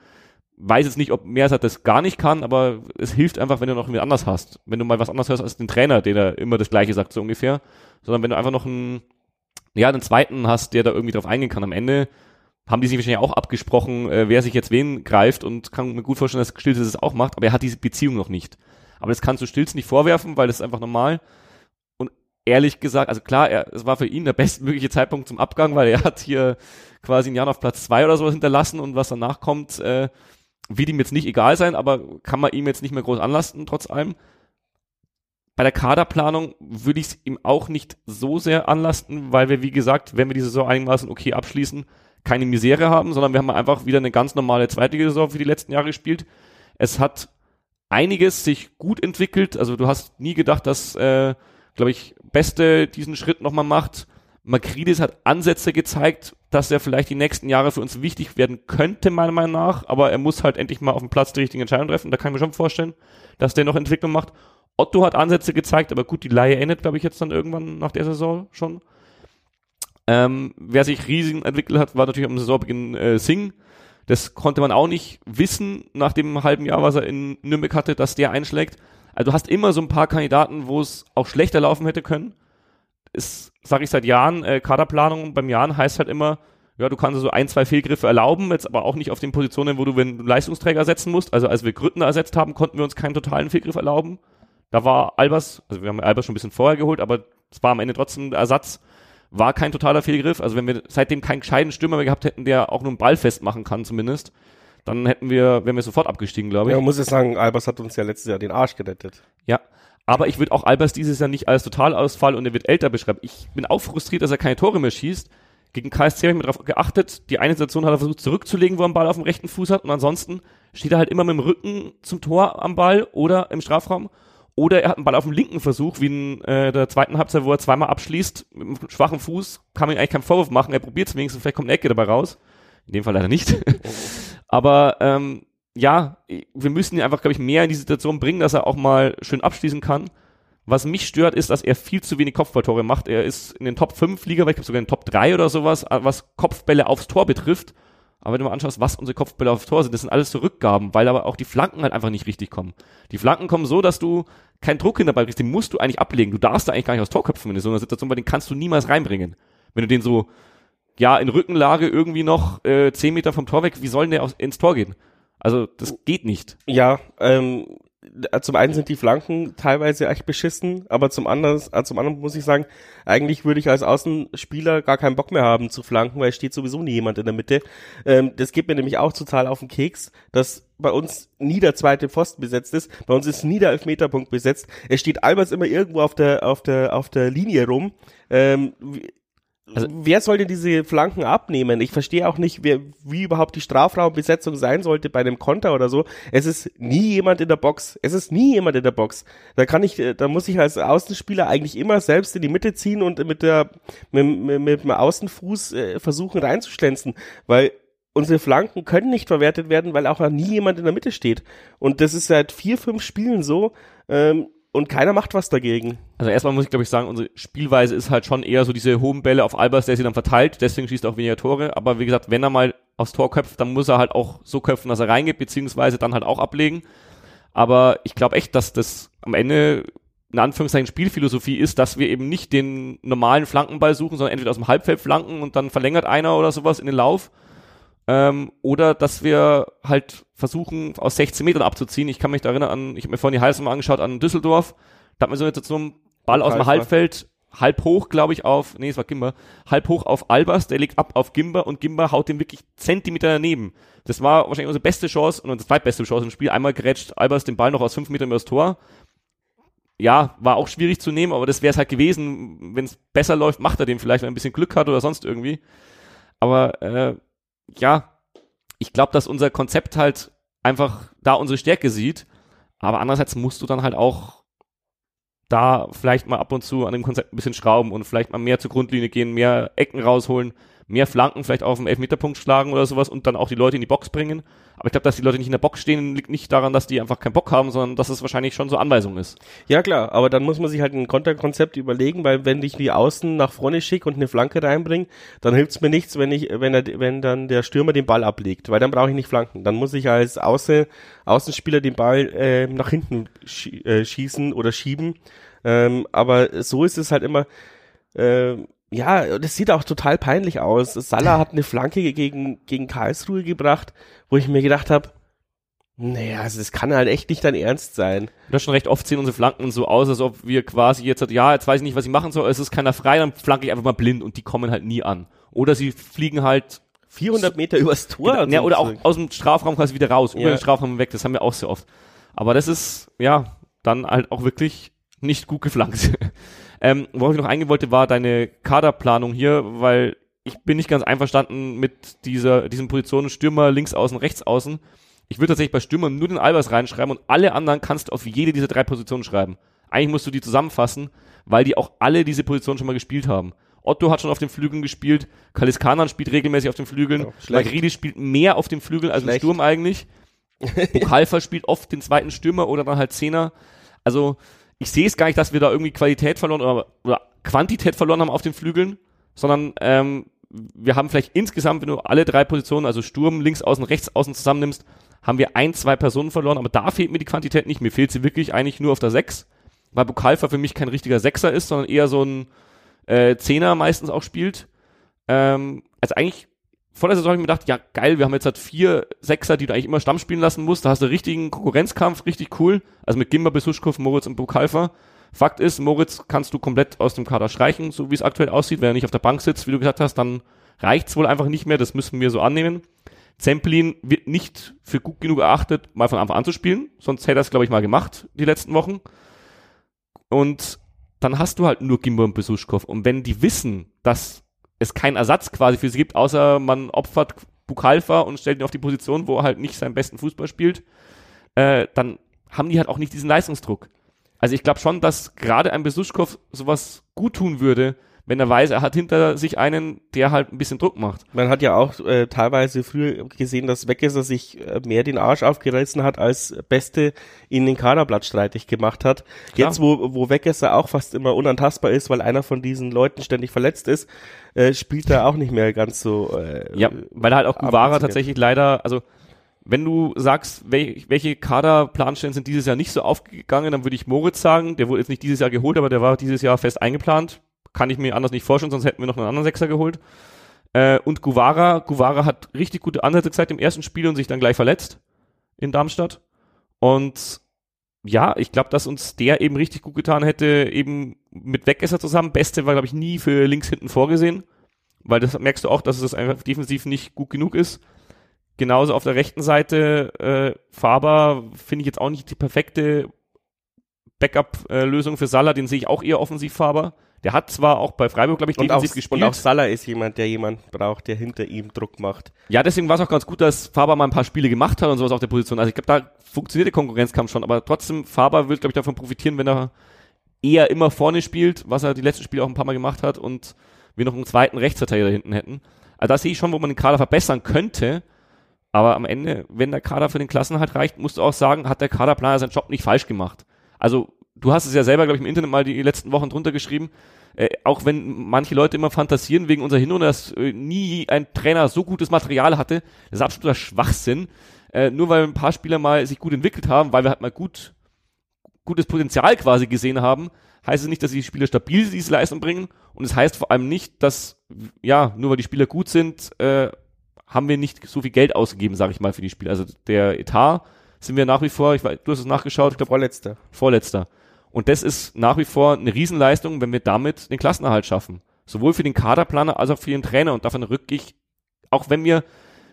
weiß jetzt nicht, ob Meersat das gar nicht kann, aber es hilft einfach, wenn du noch jemand anders hast. Wenn du mal was anderes hörst als den Trainer, der da immer das Gleiche sagt, so ungefähr. Sondern wenn du einfach noch einen, ja, einen zweiten hast, der da irgendwie drauf eingehen kann. Am Ende haben die sich wahrscheinlich auch abgesprochen, äh, wer sich jetzt wen greift und kann mir gut vorstellen, dass Stilz das auch macht, aber er hat diese Beziehung noch nicht. Aber das kannst du Stilz nicht vorwerfen, weil das ist einfach normal. Und ehrlich gesagt, also klar, er, es war für ihn der bestmögliche Zeitpunkt zum Abgang, weil er hat hier quasi ein Jahr auf Platz zwei oder sowas hinterlassen und was danach kommt, äh, wird ihm jetzt nicht egal sein, aber kann man ihm jetzt nicht mehr groß anlasten, trotz allem. Bei der Kaderplanung würde ich es ihm auch nicht so sehr anlasten, weil wir, wie gesagt, wenn wir die Saison einigermaßen okay abschließen, keine Misere haben, sondern wir haben einfach wieder eine ganz normale zweite Saison für die letzten Jahre gespielt. Es hat einiges sich gut entwickelt. Also du hast nie gedacht, dass, äh, glaube ich, Beste diesen Schritt nochmal macht. Makridis hat Ansätze gezeigt, dass er vielleicht die nächsten Jahre für uns wichtig werden könnte, meiner Meinung nach, aber er muss halt endlich mal auf dem Platz die richtigen Entscheidungen treffen. Da kann ich mir schon vorstellen, dass der noch Entwicklung macht. Otto hat Ansätze gezeigt, aber gut, die Laie endet, glaube ich, jetzt dann irgendwann nach der Saison schon. Ähm, wer sich riesig entwickelt hat, war natürlich am Saisonbeginn äh, Singh. Das konnte man auch nicht wissen nach dem halben Jahr, was er in Nürnberg hatte, dass der einschlägt. Also du hast immer so ein paar Kandidaten, wo es auch schlechter laufen hätte können ist, sage ich seit Jahren, äh, Kaderplanung beim Jahren heißt halt immer, ja, du kannst so ein, zwei Fehlgriffe erlauben, jetzt aber auch nicht auf den Positionen, wo du einen Leistungsträger setzen musst. Also als wir Grüttner ersetzt haben, konnten wir uns keinen totalen Fehlgriff erlauben. Da war Albers, also wir haben Albers schon ein bisschen vorher geholt, aber es war am Ende trotzdem der Ersatz, war kein totaler Fehlgriff. Also wenn wir seitdem keinen gescheiten Stürmer mehr gehabt hätten, der auch nur einen Ball festmachen kann zumindest, dann hätten wir, wären wir sofort abgestiegen, glaube ich. Ja, man muss ich sagen, Albers hat uns ja letztes Jahr den Arsch gerettet. Ja, aber ich würde auch Albers dieses Jahr nicht als Totalausfall und er wird älter beschreiben. Ich bin auch frustriert, dass er keine Tore mehr schießt. Gegen KSC habe ich mir darauf geachtet, die eine Situation hat er versucht zurückzulegen, wo er den Ball auf dem rechten Fuß hat und ansonsten steht er halt immer mit dem Rücken zum Tor am Ball oder im Strafraum oder er hat einen Ball auf dem linken Versuch, wie in äh, der zweiten Halbzeit, wo er zweimal abschließt, mit einem schwachen Fuß, kann man ihm eigentlich keinen Vorwurf machen, er probiert es wenigstens, vielleicht kommt eine Ecke dabei raus. In dem Fall leider nicht. Aber ähm, ja, wir müssen ihn einfach, glaube ich, mehr in die Situation bringen, dass er auch mal schön abschließen kann. Was mich stört, ist, dass er viel zu wenig Kopfballtore macht. Er ist in den Top 5 Liga, ich glaube sogar in den Top 3 oder sowas, was Kopfbälle aufs Tor betrifft. Aber wenn du mal anschaust, was unsere Kopfbälle aufs Tor sind, das sind alles so Rückgaben, weil aber auch die Flanken halt einfach nicht richtig kommen. Die Flanken kommen so, dass du keinen Druck Ball kriegst, den musst du eigentlich ablegen. Du darfst da eigentlich gar nicht aus Tor köpfen in so einer Situation, weil den kannst du niemals reinbringen. Wenn du den so, ja, in Rückenlage irgendwie noch äh, 10 Meter vom Tor weg, wie soll denn der aus, ins Tor gehen? Also das geht nicht. Ja, ähm, zum einen sind die Flanken teilweise echt beschissen, aber zum anderen, äh, zum anderen muss ich sagen, eigentlich würde ich als Außenspieler gar keinen Bock mehr haben zu flanken, weil es steht sowieso nie jemand in der Mitte. Ähm, das geht mir nämlich auch total auf den Keks, dass bei uns nie der zweite Pfosten besetzt ist. Bei uns ist nie der Elfmeterpunkt besetzt. Es steht Albers immer irgendwo auf der, auf der, auf der Linie rum. Ähm, also, wer soll denn diese Flanken abnehmen? Ich verstehe auch nicht, wer, wie überhaupt die Strafraumbesetzung sein sollte bei einem Konter oder so. Es ist nie jemand in der Box. Es ist nie jemand in der Box. Da kann ich, da muss ich als Außenspieler eigentlich immer selbst in die Mitte ziehen und mit der, mit, mit, mit dem Außenfuß äh, versuchen reinzuschlänzen, weil unsere Flanken können nicht verwertet werden, weil auch nie jemand in der Mitte steht. Und das ist seit vier, fünf Spielen so. Ähm, und keiner macht was dagegen. Also erstmal muss ich glaube ich sagen, unsere Spielweise ist halt schon eher so diese hohen Bälle auf Albers, der sie dann verteilt, deswegen schießt er auch weniger Tore, aber wie gesagt, wenn er mal aufs Tor köpft, dann muss er halt auch so köpfen, dass er reingeht, beziehungsweise dann halt auch ablegen. Aber ich glaube echt, dass das am Ende in Anführungszeichen Spielphilosophie ist, dass wir eben nicht den normalen Flankenball suchen, sondern entweder aus dem Halbfeld flanken und dann verlängert einer oder sowas in den Lauf ähm, oder dass wir halt versuchen, aus 16 Metern abzuziehen. Ich kann mich da erinnern an, ich habe mir vorhin die Heilsam angeschaut an Düsseldorf. Da hat man so jetzt so einen Ball aus dem Halbfeld, halb hoch, glaube ich, auf, nee, es war Gimber, halb hoch auf Albers, der legt ab auf Gimber und Gimber haut den wirklich Zentimeter daneben. Das war wahrscheinlich unsere beste Chance und unsere zweitbeste Chance im Spiel. Einmal gerätscht Albers den Ball noch aus fünf Metern übers Tor. Ja, war auch schwierig zu nehmen, aber das wäre es halt gewesen. Wenn es besser läuft, macht er den vielleicht, wenn er ein bisschen Glück hat oder sonst irgendwie. Aber äh, ja, ich glaube, dass unser Konzept halt einfach da unsere Stärke sieht. Aber andererseits musst du dann halt auch da vielleicht mal ab und zu an dem Konzept ein bisschen schrauben und vielleicht mal mehr zur Grundlinie gehen, mehr Ecken rausholen, mehr Flanken vielleicht auf dem Elfmeterpunkt schlagen oder sowas und dann auch die Leute in die Box bringen. Aber ich glaube, dass die Leute nicht in der Box stehen, liegt nicht daran, dass die einfach keinen Bock haben, sondern dass es wahrscheinlich schon so Anweisung ist. Ja klar, aber dann muss man sich halt ein Konterkonzept überlegen, weil wenn ich die Außen nach vorne schicke und eine Flanke reinbringe, dann hilft's mir nichts, wenn ich, wenn er, wenn dann der Stürmer den Ball ablegt, weil dann brauche ich nicht Flanken. Dann muss ich als Außen, Außenspieler den Ball äh, nach hinten äh, schießen oder schieben. Ähm, aber so ist es halt immer. Äh, ja, das sieht auch total peinlich aus. Salah hat eine Flanke gegen, gegen Karlsruhe gebracht, wo ich mir gedacht habe, naja, also das kann halt echt nicht dein Ernst sein. Das schon recht oft sehen unsere Flanken so aus, als ob wir quasi jetzt, ja, jetzt weiß ich nicht, was ich machen soll, es ist keiner frei, dann flanke ich einfach mal blind und die kommen halt nie an. Oder sie fliegen halt 400 Meter übers Tor. Genau, ja, oder auch aus dem Strafraum quasi wieder raus, über ja. den Strafraum weg, das haben wir auch sehr oft. Aber das ist, ja, dann halt auch wirklich nicht gut geflankt. Ähm, worauf ich noch eingehen wollte, war deine Kaderplanung hier, weil ich bin nicht ganz einverstanden mit dieser, diesen Positionen Stürmer links außen, rechts außen. Ich würde tatsächlich bei Stürmern nur den Albers reinschreiben und alle anderen kannst du auf jede dieser drei Positionen schreiben. Eigentlich musst du die zusammenfassen, weil die auch alle diese Positionen schon mal gespielt haben. Otto hat schon auf den Flügeln gespielt, Kaliskanan spielt regelmäßig auf den Flügeln, ja, Magridi spielt mehr auf den Flügeln als im Sturm eigentlich. Bukalfa spielt oft den zweiten Stürmer oder dann halt Zehner. Also ich sehe es gar nicht, dass wir da irgendwie Qualität verloren oder, oder Quantität verloren haben auf den Flügeln, sondern ähm, wir haben vielleicht insgesamt, wenn du alle drei Positionen, also Sturm, links außen, rechts außen zusammennimmst, haben wir ein, zwei Personen verloren, aber da fehlt mir die Quantität nicht. Mir fehlt sie wirklich eigentlich nur auf der Sechs, weil Bukalfa für mich kein richtiger Sechser ist, sondern eher so ein äh, Zehner meistens auch spielt. Ähm, also eigentlich vor der Saison habe ich mir gedacht, ja geil, wir haben jetzt halt vier Sechser, die du eigentlich immer Stamm spielen lassen musst. Da hast du richtigen Konkurrenzkampf, richtig cool. Also mit Gimba, Besuschkow, Moritz und Bukalfa. Fakt ist, Moritz kannst du komplett aus dem Kader streichen, so wie es aktuell aussieht. Wenn er nicht auf der Bank sitzt, wie du gesagt hast, dann reicht's wohl einfach nicht mehr. Das müssen wir so annehmen. Zemplin wird nicht für gut genug erachtet, mal von Anfang an zu spielen. Sonst hätte er es, glaube ich, mal gemacht, die letzten Wochen. Und dann hast du halt nur Gimba und Besuschkow. Und wenn die wissen, dass es keinen Ersatz quasi für sie gibt, außer man opfert Bukalfa und stellt ihn auf die Position, wo er halt nicht seinen besten Fußball spielt, äh, dann haben die halt auch nicht diesen Leistungsdruck. Also ich glaube schon, dass gerade ein Besuschkow sowas gut tun würde, wenn er weiß, er hat hinter sich einen, der halt ein bisschen Druck macht. Man hat ja auch äh, teilweise früher gesehen, dass Weggesser sich äh, mehr den Arsch aufgerissen hat, als Beste in den Kaderblatt streitig gemacht hat. Klar. Jetzt, wo, wo Weggesser auch fast immer unantastbar ist, weil einer von diesen Leuten ständig verletzt ist, äh, spielt er auch nicht mehr ganz so. Äh, ja, weil halt auch Guevara tatsächlich leider, also wenn du sagst, wel welche Kaderplanstellen sind dieses Jahr nicht so aufgegangen, dann würde ich Moritz sagen, der wurde jetzt nicht dieses Jahr geholt, aber der war dieses Jahr fest eingeplant kann ich mir anders nicht vorstellen, sonst hätten wir noch einen anderen Sechser geholt. Äh, und Guevara, Guevara hat richtig gute Ansätze gezeigt im ersten Spiel und sich dann gleich verletzt in Darmstadt. Und ja, ich glaube, dass uns der eben richtig gut getan hätte, eben mit Wegesser zusammen. Beste war, glaube ich, nie für links hinten vorgesehen, weil das merkst du auch, dass es einfach defensiv nicht gut genug ist. Genauso auf der rechten Seite, äh, Faber finde ich jetzt auch nicht die perfekte Backup-Lösung für Salah, den sehe ich auch eher offensiv Faber. Der hat zwar auch bei Freiburg, glaube ich, und defensiv auch, gespielt. Und auch Salah ist jemand, der jemand braucht, der hinter ihm Druck macht. Ja, deswegen war es auch ganz gut, dass Faber mal ein paar Spiele gemacht hat und sowas auf der Position. Also ich glaube, da funktioniert der Konkurrenzkampf schon, aber trotzdem, Faber wird, glaube ich, davon profitieren, wenn er eher immer vorne spielt, was er die letzten Spiele auch ein paar Mal gemacht hat und wir noch einen zweiten Rechtsverteidiger hinten hätten. Also da sehe ich schon, wo man den Kader verbessern könnte. Aber am Ende, wenn der Kader für den Klassenhalt reicht, musst du auch sagen, hat der Kaderplaner seinen Job nicht falsch gemacht. Also du hast es ja selber, glaube ich, im Internet mal die letzten Wochen drunter geschrieben, äh, auch wenn manche Leute immer fantasieren wegen unserer Hinrunde, dass äh, nie ein Trainer so gutes Material hatte, das ist absoluter Schwachsinn. Äh, nur weil ein paar Spieler mal sich gut entwickelt haben, weil wir halt mal gut gutes Potenzial quasi gesehen haben, heißt es nicht, dass die Spieler stabil diese Leistung bringen und es heißt vor allem nicht, dass ja, nur weil die Spieler gut sind, äh, haben wir nicht so viel Geld ausgegeben, sage ich mal, für die Spieler. Also der Etat sind wir nach wie vor, ich weiß, du hast es nachgeschaut, ich glaube vorletzter. Vorletzter. Und das ist nach wie vor eine Riesenleistung, wenn wir damit den Klassenerhalt schaffen. Sowohl für den Kaderplaner als auch für den Trainer. Und davon rück ich, auch wenn wir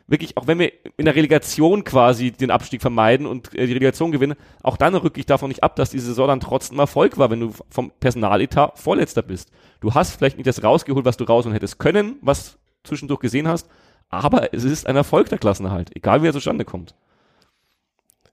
wirklich, auch wenn wir in der Relegation quasi den Abstieg vermeiden und äh, die Relegation gewinnen, auch dann rücke ich davon nicht ab, dass die Saison dann trotzdem Erfolg war, wenn du vom Personaletat Vorletzter bist. Du hast vielleicht nicht das rausgeholt, was du rausholen hättest können, was zwischendurch gesehen hast, aber es ist ein Erfolg der Klassenerhalt, egal wie er zustande kommt.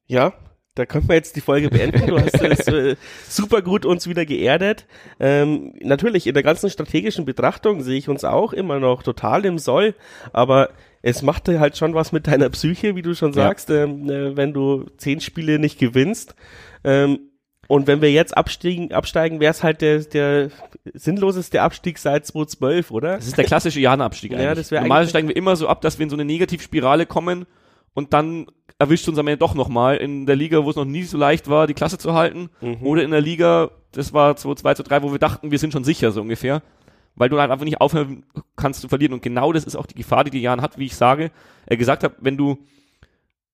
Ja, da können wir jetzt die Folge beenden. Du hast es äh, super gut uns wieder geerdet. Ähm, natürlich, in der ganzen strategischen Betrachtung sehe ich uns auch immer noch total im Soll, aber es machte halt schon was mit deiner Psyche, wie du schon sagst, ja. ähm, äh, wenn du zehn Spiele nicht gewinnst. Ähm, und wenn wir jetzt absteigen, absteigen wäre es halt der, der sinnloseste Abstieg seit 2012, oder? Das ist der klassische Jahrenabstieg eigentlich. Ja, das Normalerweise steigen wir immer so ab, dass wir in so eine Negativspirale kommen und dann erwischt uns am Ende doch nochmal in der Liga, wo es noch nie so leicht war, die Klasse zu halten. Mhm. Oder in der Liga, das war 2, 2 zu 3, wo wir dachten, wir sind schon sicher, so ungefähr. Weil du halt einfach nicht aufhören kannst zu verlieren. Und genau das ist auch die Gefahr, die die Jan hat, wie ich sage. Er gesagt hat, wenn du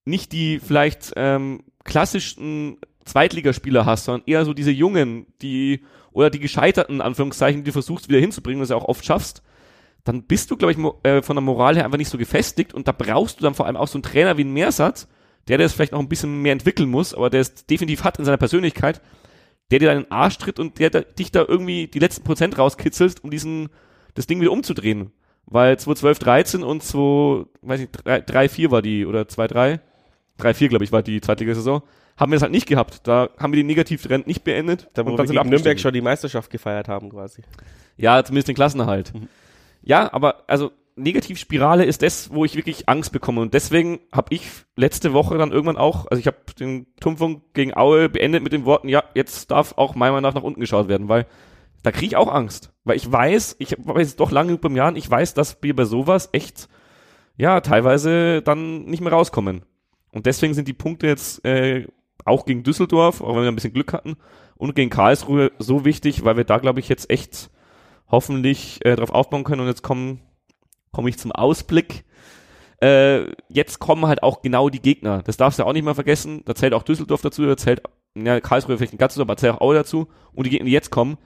nicht die vielleicht ähm, klassischen Zweitligaspieler hast, sondern eher so diese Jungen, die oder die gescheiterten Anführungszeichen, die du versuchst wieder hinzubringen, das ja auch oft schaffst, dann bist du, glaube ich, äh, von der Moral her einfach nicht so gefestigt und da brauchst du dann vor allem auch so einen Trainer wie ein Mehrsatz, der das vielleicht noch ein bisschen mehr entwickeln muss, aber der es definitiv hat in seiner Persönlichkeit, der dir deinen Arsch tritt und der, der dich da irgendwie die letzten Prozent rauskitzelst, um diesen, das Ding wieder umzudrehen. Weil 2012, 13 und 2, weiß ich, 3, 3 4 war die, oder 2, 3, 3, 4, glaube ich, war die Zweitligasaison, haben wir das halt nicht gehabt. Da haben wir den Negativtrend nicht beendet. Da, wo wir gegen Nürnberg schon die Meisterschaft gefeiert haben, quasi. Ja, zumindest den Klassenerhalt. Mhm. Ja, aber also Negativspirale ist das, wo ich wirklich Angst bekomme. Und deswegen habe ich letzte Woche dann irgendwann auch, also ich habe den Turmfunk gegen Aue beendet mit den Worten, ja, jetzt darf auch meiner Meinung nach nach unten geschaut werden, weil da kriege ich auch Angst. Weil ich weiß, ich weiß doch lange über Jahren, ich weiß, dass wir bei sowas echt, ja, teilweise dann nicht mehr rauskommen. Und deswegen sind die Punkte jetzt äh, auch gegen Düsseldorf, auch wenn wir ein bisschen Glück hatten, und gegen Karlsruhe so wichtig, weil wir da, glaube ich, jetzt echt hoffentlich äh, darauf aufbauen können. Und jetzt komme komm ich zum Ausblick. Äh, jetzt kommen halt auch genau die Gegner. Das darfst du auch nicht mal vergessen. Da zählt auch Düsseldorf dazu, da zählt ja, Karlsruhe vielleicht ein ganzes, aber zählt auch Aue dazu. Und die Gegner, die jetzt kommen,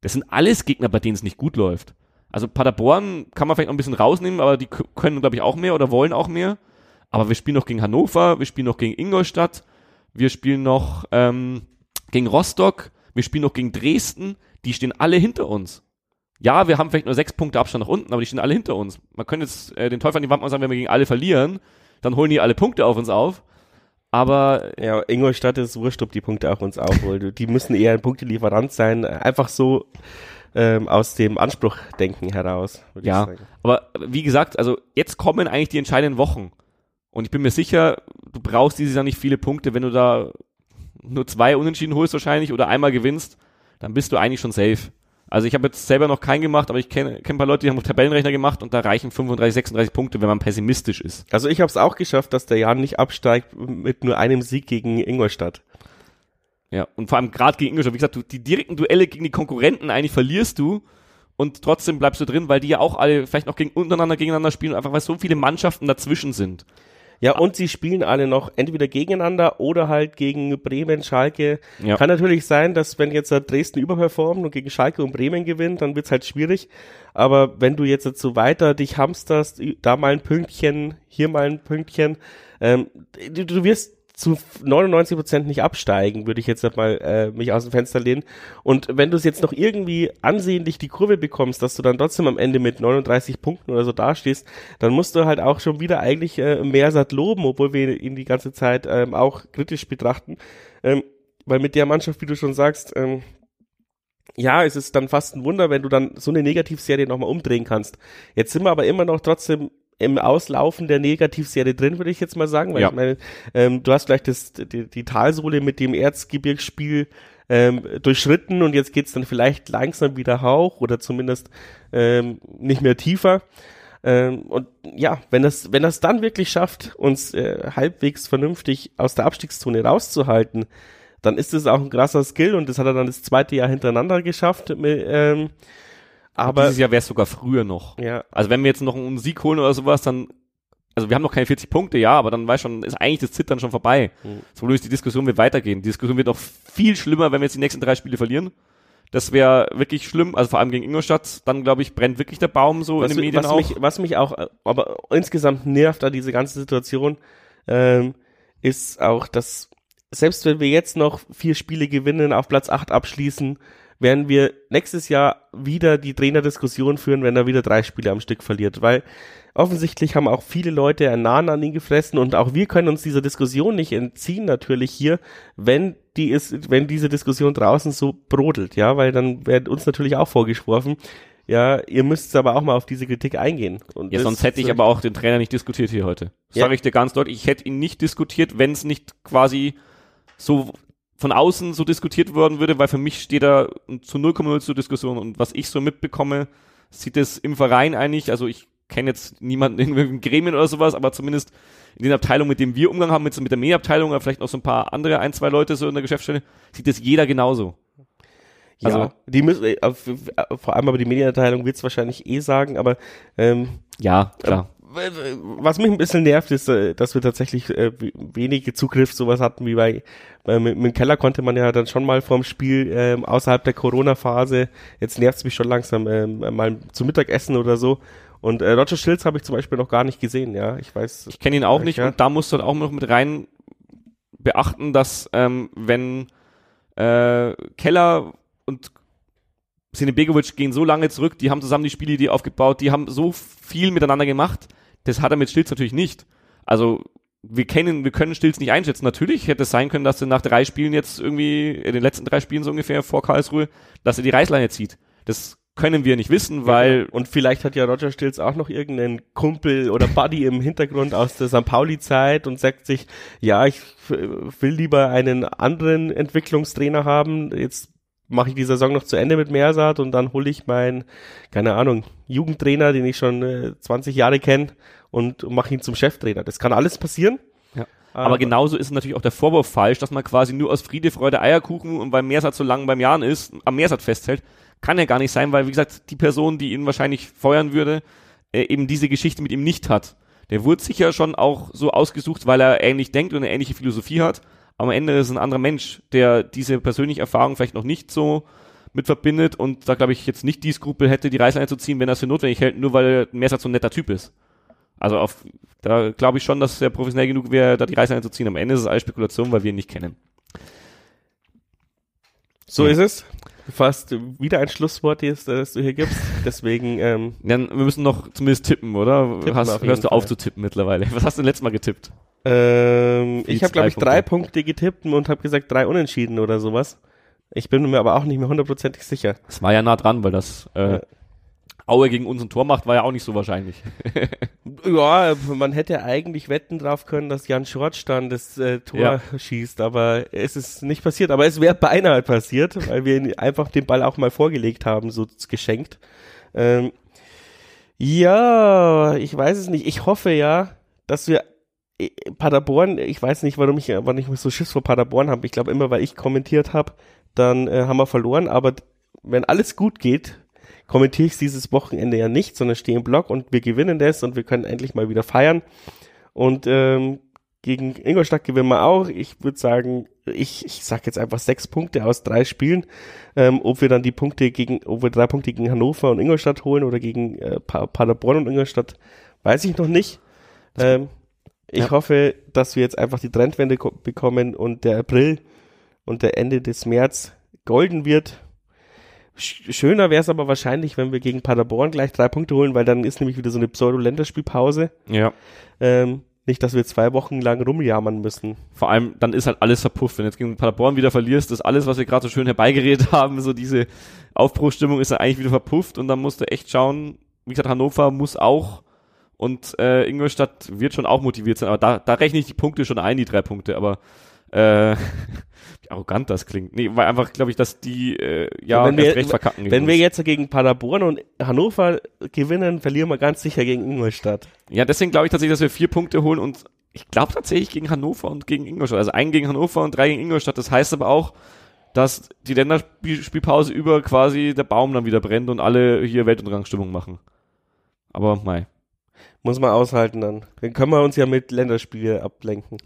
das sind alles Gegner, bei denen es nicht gut läuft. Also Paderborn kann man vielleicht noch ein bisschen rausnehmen, aber die können, glaube ich, auch mehr oder wollen auch mehr. Aber wir spielen noch gegen Hannover, wir spielen noch gegen Ingolstadt, wir spielen noch ähm, gegen Rostock, wir spielen noch gegen Dresden. Die stehen alle hinter uns. Ja, wir haben vielleicht nur sechs Punkte Abstand nach unten, aber die stehen alle hinter uns. Man könnte jetzt äh, den Teufel an die Wand mal sagen, wenn wir gegen alle verlieren, dann holen die alle Punkte auf uns auf. Aber ja, Ingolstadt ist wurscht, ob die Punkte auf uns aufholen. Die müssen eher ein Punktelieferant sein. Einfach so ähm, aus dem Anspruchdenken heraus. Ja, aber wie gesagt, also jetzt kommen eigentlich die entscheidenden Wochen. Und ich bin mir sicher, du brauchst dieses Jahr nicht viele Punkte, wenn du da nur zwei Unentschieden holst wahrscheinlich oder einmal gewinnst, dann bist du eigentlich schon safe. Also ich habe jetzt selber noch keinen gemacht, aber ich kenne kenn ein paar Leute, die haben Tabellenrechner gemacht und da reichen 35, 36 Punkte, wenn man pessimistisch ist. Also ich habe es auch geschafft, dass der Jan nicht absteigt mit nur einem Sieg gegen Ingolstadt. Ja, und vor allem gerade gegen Ingolstadt, wie gesagt, du, die direkten Duelle gegen die Konkurrenten eigentlich verlierst du und trotzdem bleibst du drin, weil die ja auch alle vielleicht noch gegen, untereinander gegeneinander spielen, einfach weil so viele Mannschaften dazwischen sind. Ja, und sie spielen alle noch entweder gegeneinander oder halt gegen Bremen, Schalke. Ja. Kann natürlich sein, dass wenn jetzt Dresden überperformt und gegen Schalke und Bremen gewinnt, dann wird's halt schwierig. Aber wenn du jetzt so weiter dich hamsterst, da mal ein Pünktchen, hier mal ein Pünktchen, ähm, du, du wirst zu 99 Prozent nicht absteigen, würde ich jetzt mal äh, mich aus dem Fenster lehnen. Und wenn du es jetzt noch irgendwie ansehnlich die Kurve bekommst, dass du dann trotzdem am Ende mit 39 Punkten oder so dastehst, dann musst du halt auch schon wieder eigentlich äh, Meersat loben, obwohl wir ihn die ganze Zeit ähm, auch kritisch betrachten. Ähm, weil mit der Mannschaft, wie du schon sagst, ähm, ja, es ist dann fast ein Wunder, wenn du dann so eine Negativserie nochmal umdrehen kannst. Jetzt sind wir aber immer noch trotzdem im Auslaufen der Negativserie drin, würde ich jetzt mal sagen, weil ja. ich meine, ähm, du hast vielleicht das, die, die Talsohle mit dem Erzgebirgsspiel ähm, durchschritten und jetzt geht's dann vielleicht langsam wieder hoch oder zumindest ähm, nicht mehr tiefer. Ähm, und ja, wenn das, wenn das dann wirklich schafft, uns äh, halbwegs vernünftig aus der Abstiegszone rauszuhalten, dann ist es auch ein krasser Skill und das hat er dann das zweite Jahr hintereinander geschafft. Mit, ähm, aber dieses Jahr wäre es sogar früher noch. Ja. Also wenn wir jetzt noch einen Sieg holen oder sowas, dann also wir haben noch keine 40 Punkte, ja, aber dann weiß schon, ist eigentlich das Zittern schon vorbei. Mhm. So ist die Diskussion wird weitergehen. Die Diskussion wird noch viel schlimmer, wenn wir jetzt die nächsten drei Spiele verlieren. Das wäre wirklich schlimm, also vor allem gegen Ingolstadt, dann glaube ich, brennt wirklich der Baum so was, in den Medien was auch. Mich, was mich auch, aber insgesamt nervt da diese ganze Situation, ähm, ist auch, dass selbst wenn wir jetzt noch vier Spiele gewinnen, auf Platz acht abschließen, werden wir nächstes Jahr wieder die Trainerdiskussion führen, wenn er wieder drei Spiele am Stück verliert, weil offensichtlich haben auch viele Leute einen Nahen an ihn gefressen und auch wir können uns dieser Diskussion nicht entziehen natürlich hier, wenn die ist, wenn diese Diskussion draußen so brodelt, ja, weil dann wird uns natürlich auch vorgeschworfen, ja, ihr müsst aber auch mal auf diese Kritik eingehen. Und ja, sonst hätte ich aber auch den Trainer nicht diskutiert hier heute. Ja. Sage ich dir ganz deutlich, ich hätte ihn nicht diskutiert, wenn es nicht quasi so von außen so diskutiert worden würde, weil für mich steht da zu 0,0 zur Diskussion und was ich so mitbekomme, sieht es im Verein eigentlich, also ich kenne jetzt niemanden in Gremien oder sowas, aber zumindest in den Abteilungen, mit denen wir Umgang haben, mit, mit der Medienabteilung oder vielleicht noch so ein paar andere, ein, zwei Leute so in der Geschäftsstelle, sieht das jeder genauso. Ja, also, die müssen, äh, vor allem aber die Medienabteilung wird es wahrscheinlich eh sagen, aber ähm, ja, klar was mich ein bisschen nervt, ist, äh, dass wir tatsächlich äh, wenige Zugriff sowas hatten wie bei, bei mit, mit, dem Keller konnte man ja dann schon mal vorm Spiel ähm, außerhalb der Corona-Phase, jetzt nervt es mich schon langsam, ähm, mal zu Mittagessen oder so. Und äh, Roger Schilz habe ich zum Beispiel noch gar nicht gesehen, ja. Ich weiß. Ich kenne ihn auch nicht ja. und da musst du dann auch noch mit rein beachten, dass ähm, wenn äh, Keller und Sine Begovic gehen so lange zurück, die haben zusammen die Spiele, die aufgebaut, die haben so viel miteinander gemacht, das hat er mit Stilz natürlich nicht. Also wir kennen, wir können Stilz nicht einschätzen. Natürlich hätte es sein können, dass er nach drei Spielen jetzt irgendwie, in den letzten drei Spielen so ungefähr vor Karlsruhe, dass er die Reißleine zieht. Das können wir nicht wissen, weil. Genau. Und vielleicht hat ja Roger Stilz auch noch irgendeinen Kumpel oder Buddy im Hintergrund aus der St. Pauli-Zeit und sagt sich, ja, ich will lieber einen anderen Entwicklungstrainer haben. Jetzt mache ich die Saison noch zu Ende mit Meersat und dann hole ich meinen, keine Ahnung, Jugendtrainer, den ich schon äh, 20 Jahre kenne und mache ihn zum Cheftrainer. Das kann alles passieren. Ja. Aber genauso ist natürlich auch der Vorwurf falsch, dass man quasi nur aus Friede, Freude, Eierkuchen und weil Meersat so lange beim Jahren ist, am Meersat festhält. Kann ja gar nicht sein, weil, wie gesagt, die Person, die ihn wahrscheinlich feuern würde, äh, eben diese Geschichte mit ihm nicht hat. Der wurde sicher schon auch so ausgesucht, weil er ähnlich denkt und eine ähnliche Philosophie hat am Ende ist es ein anderer Mensch, der diese persönliche Erfahrung vielleicht noch nicht so mit verbindet und da glaube ich jetzt nicht die Skrupel hätte, die Reißleine zu ziehen, wenn er es für notwendig hält, nur weil Mersat so ein netter Typ ist. Also auf, da glaube ich schon, dass er professionell genug wäre, da die Reißleine zu ziehen. Am Ende ist es alles Spekulation, weil wir ihn nicht kennen. So ja. ist es. Fast wieder ein Schlusswort, das, das du hier gibst. Deswegen, ähm, Ja, wir müssen noch zumindest tippen, oder? Tippen hast, hörst du Fall. auf zu tippen mittlerweile? Was hast du denn letztes Mal getippt? ähm, ich habe, glaube ich, drei Punkte getippt und habe gesagt drei Unentschieden oder sowas. Ich bin mir aber auch nicht mehr hundertprozentig sicher. Das war ja nah dran, weil das äh, Ja. Aue gegen uns ein Tor macht, war ja auch nicht so wahrscheinlich. Ja, man hätte eigentlich wetten drauf können, dass Jan dann das äh, Tor Ja. schießt, aber es ist nicht passiert. Aber es wäre beinahe passiert, weil wir ihn einfach den Ball auch mal vorgelegt haben, so geschenkt. Ähm, ja, ich weiß es nicht. Ich hoffe ja, dass wir äh, Paderborn, ich weiß nicht, warum ich, wann ich so Schiss vor Paderborn habe. Ich glaube immer, weil ich kommentiert habe, dann äh, haben wir verloren. Aber wenn alles gut geht, kommentiere ich dieses Wochenende ja nicht, sondern stehe im Block und wir gewinnen das und wir können endlich mal wieder feiern. Und ähm, gegen Ingolstadt gewinnen wir auch. Ich würde sagen, ich, ich sag jetzt einfach sechs Punkte aus drei Spielen. Ähm, ob wir dann die Punkte gegen, ob wir drei Punkte gegen Hannover und Ingolstadt holen oder gegen äh, Pa- Paderborn und Ingolstadt, weiß ich noch nicht. Ähm, ich Ja. hoffe, dass wir jetzt einfach die Trendwende ko- bekommen und der April und der Ende des März golden wird. Sch- Schöner wäre es aber wahrscheinlich, wenn wir gegen Paderborn gleich drei Punkte holen, weil dann ist nämlich wieder so eine Pseudo-Länderspielpause. Ja. Ähm, nicht, dass wir zwei Wochen lang rumjammern müssen. Vor allem, dann ist halt alles verpufft. Wenn du jetzt gegen Paderborn wieder verlierst, ist alles, was wir gerade so schön herbeigeredet haben, so diese Aufbruchstimmung ist dann eigentlich wieder verpufft und dann musst du echt schauen, wie gesagt, Hannover muss auch und äh, Ingolstadt wird schon auch motiviert sein, aber da, da rechne ich die Punkte schon ein, die drei Punkte, aber äh, wie arrogant das klingt. Nee, weil einfach, glaube ich, dass die äh, ja Wenn wir- recht verkacken. Wenn wir uns. jetzt gegen Paderborn und Hannover gewinnen, verlieren wir ganz sicher gegen Ingolstadt. Ja, deswegen glaube ich tatsächlich, dass wir vier Punkte holen und ich glaube tatsächlich gegen Hannover und gegen Ingolstadt. Also einen gegen Hannover und drei gegen Ingolstadt. Das heißt aber auch, dass die Länderspielpause über quasi der Baum dann wieder brennt und alle hier Weltuntergangsstimmung machen. Aber mei. Muss man aushalten dann. Dann können wir uns ja mit Länderspiele ablenken.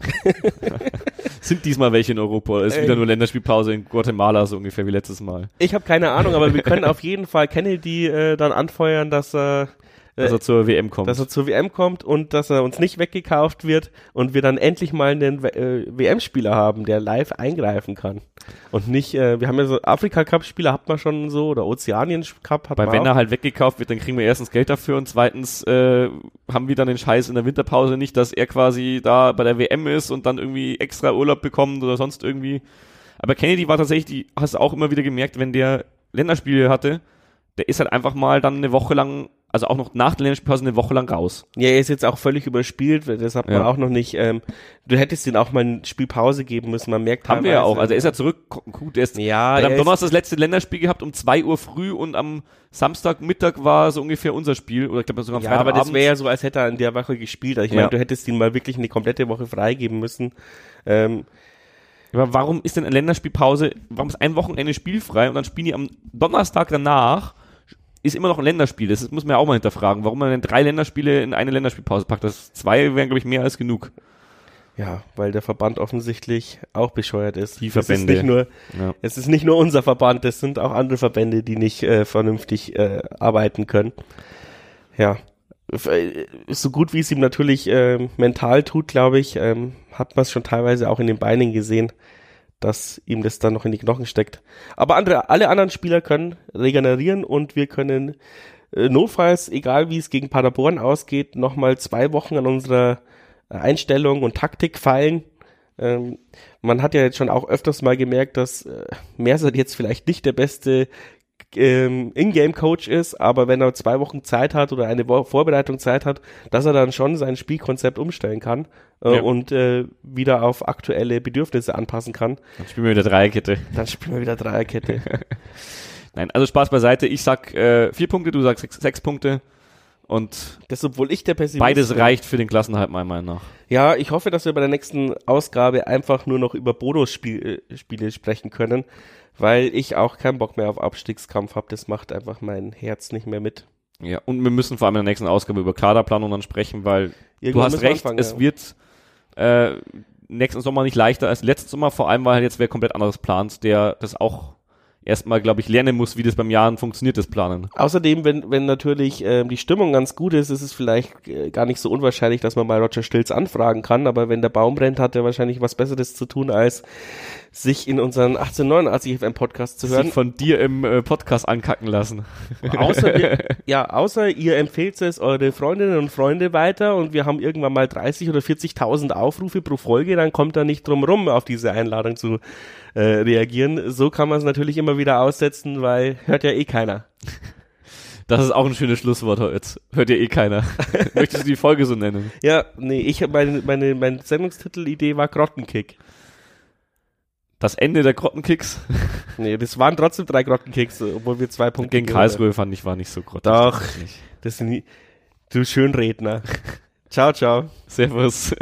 Sind diesmal welche in Europa ist Ey. wieder nur Länderspielpause in Guatemala so ungefähr wie letztes Mal? Ich habe keine Ahnung, aber wir können auf jeden Fall Kennedy äh, dann anfeuern, dass er, äh, Dass er zur WM kommt. dass er zur WM kommt und dass er uns nicht weggekauft wird und wir dann endlich mal einen äh, WM-Spieler haben, der live eingreifen kann. Und nicht, äh, wir haben ja so Afrika-Cup-Spieler hat man schon so oder Ozeanien-Cup hat Weil man wenn auch. er halt weggekauft wird, dann kriegen wir erstens Geld dafür und zweitens äh, haben wir dann den Scheiß in der Winterpause nicht, dass er quasi da bei der WM ist und dann irgendwie extra Urlaub bekommt oder sonst irgendwie. Aber Kennedy war tatsächlich, die hast du auch immer wieder gemerkt, wenn der Länderspiele hatte, der ist halt einfach mal dann eine Woche lang, also auch noch nach der Länderspielpause eine Woche lang raus. Ja, er ist jetzt auch völlig überspielt, das hat man Ja. auch noch nicht. Ähm, du hättest ihn auch mal eine Spielpause geben müssen. Man merkt Haben wir ja auch. Also er ist ja zurück, gut, der ist ja, Er hat er am Donnerstag das letzte Länderspiel gehabt um 2 Uhr früh und am Samstagmittag war so ungefähr unser Spiel. Oder ich glaube sogar am ja, aber das wäre ja so, als hätte er in der Woche gespielt. Also ich Ja. meine, du hättest ihn mal wirklich eine komplette Woche freigeben müssen. Ähm, Aber warum ist denn eine Länderspielpause, warum ist ein Wochenende spielfrei und dann spielen die am Donnerstag danach, ist immer noch ein Länderspiel. Das muss man ja auch mal hinterfragen, warum man denn drei Länderspiele in eine Länderspielpause packt. Das zwei wären, glaube ich, mehr als genug. ja, weil der Verband offensichtlich auch bescheuert ist. Die Es ist Verbände. nicht nur, Ja. es ist nicht nur unser Verband, es sind auch andere Verbände, die nicht äh, vernünftig äh, arbeiten können. Ja. Äh, So gut wie es ihm natürlich ähm, mental tut, glaube ich, ähm, hat man es schon teilweise auch in den Beinen gesehen, dass ihm das dann noch in die Knochen steckt. Aber andere, alle anderen Spieler können regenerieren und wir können äh, notfalls, egal wie es gegen Paderborn ausgeht, nochmal zwei Wochen an unserer äh, Einstellung und Taktik feilen. Ähm, man hat ja jetzt schon auch öfters mal gemerkt, dass äh, Mersat jetzt vielleicht nicht der beste ähm, Ingame-Coach ist, aber wenn er zwei Wochen Zeit hat oder eine Wo Vorbereitung Zeit hat, dass er dann schon sein Spielkonzept umstellen kann äh, Ja. und äh, wieder auf aktuelle Bedürfnisse anpassen kann. Dann spielen wir wieder Dreierkette. Dann spielen wir wieder Dreierkette. Nein, also Spaß beiseite. Ich sag äh, vier Punkte, du sagst sechs, sechs Punkte. Und das, obwohl ich der Pessimist beides reicht für den Klassenhalt, meiner Meinung nach. Ja, ich hoffe, dass wir bei der nächsten Ausgabe einfach nur noch über Bodos-Spiele Spiele sprechen können, weil ich auch keinen Bock mehr auf Abstiegskampf habe. Das macht einfach mein Herz nicht mehr mit. Ja, und wir müssen vor allem in der nächsten Ausgabe über Kaderplanung dann sprechen, weil du Irgendwann hast müssen wir recht, anfangen, es ja. wird äh, nächsten Sommer nicht leichter als letzten Sommer, vor allem weil halt jetzt wer komplett anderes plant, der das auch erstmal, glaube ich, lernen muss, wie das beim Jahren funktioniert, das Planen. Außerdem, wenn, wenn natürlich ähm, die Stimmung ganz gut ist, ist es vielleicht äh, gar nicht so unwahrscheinlich, dass man mal Roger Stilz anfragen kann, aber wenn der Baum brennt, hat er wahrscheinlich was Besseres zu tun, als sich in unseren 1889 FM Podcast zu hören. Sich von dir im äh, Podcast ankacken lassen. Außer wir, ja, außer ihr empfehlt es eure Freundinnen und Freunde weiter und wir haben irgendwann mal 30 oder 40.000 Aufrufe pro Folge, dann kommt da nicht drum rum, auf diese Einladung zu äh, reagieren. So kann man es natürlich immer wieder aussetzen, weil hört ja eh keiner. Das ist auch ein schönes Schlusswort jetzt. Hört ja eh keiner. Möchtest du die Folge so nennen? Ja, nee, ich meine, meine, meine Sendungstitel-Idee war Grottenkick. Das Ende der Grottenkicks? Nee, das waren trotzdem drei Grottenkicks, obwohl wir zwei Punkte Gegen Karlsruhe fand ich war nicht so grottig. Doch, das sind nie, du Schönredner. ciao, ciao. Servus.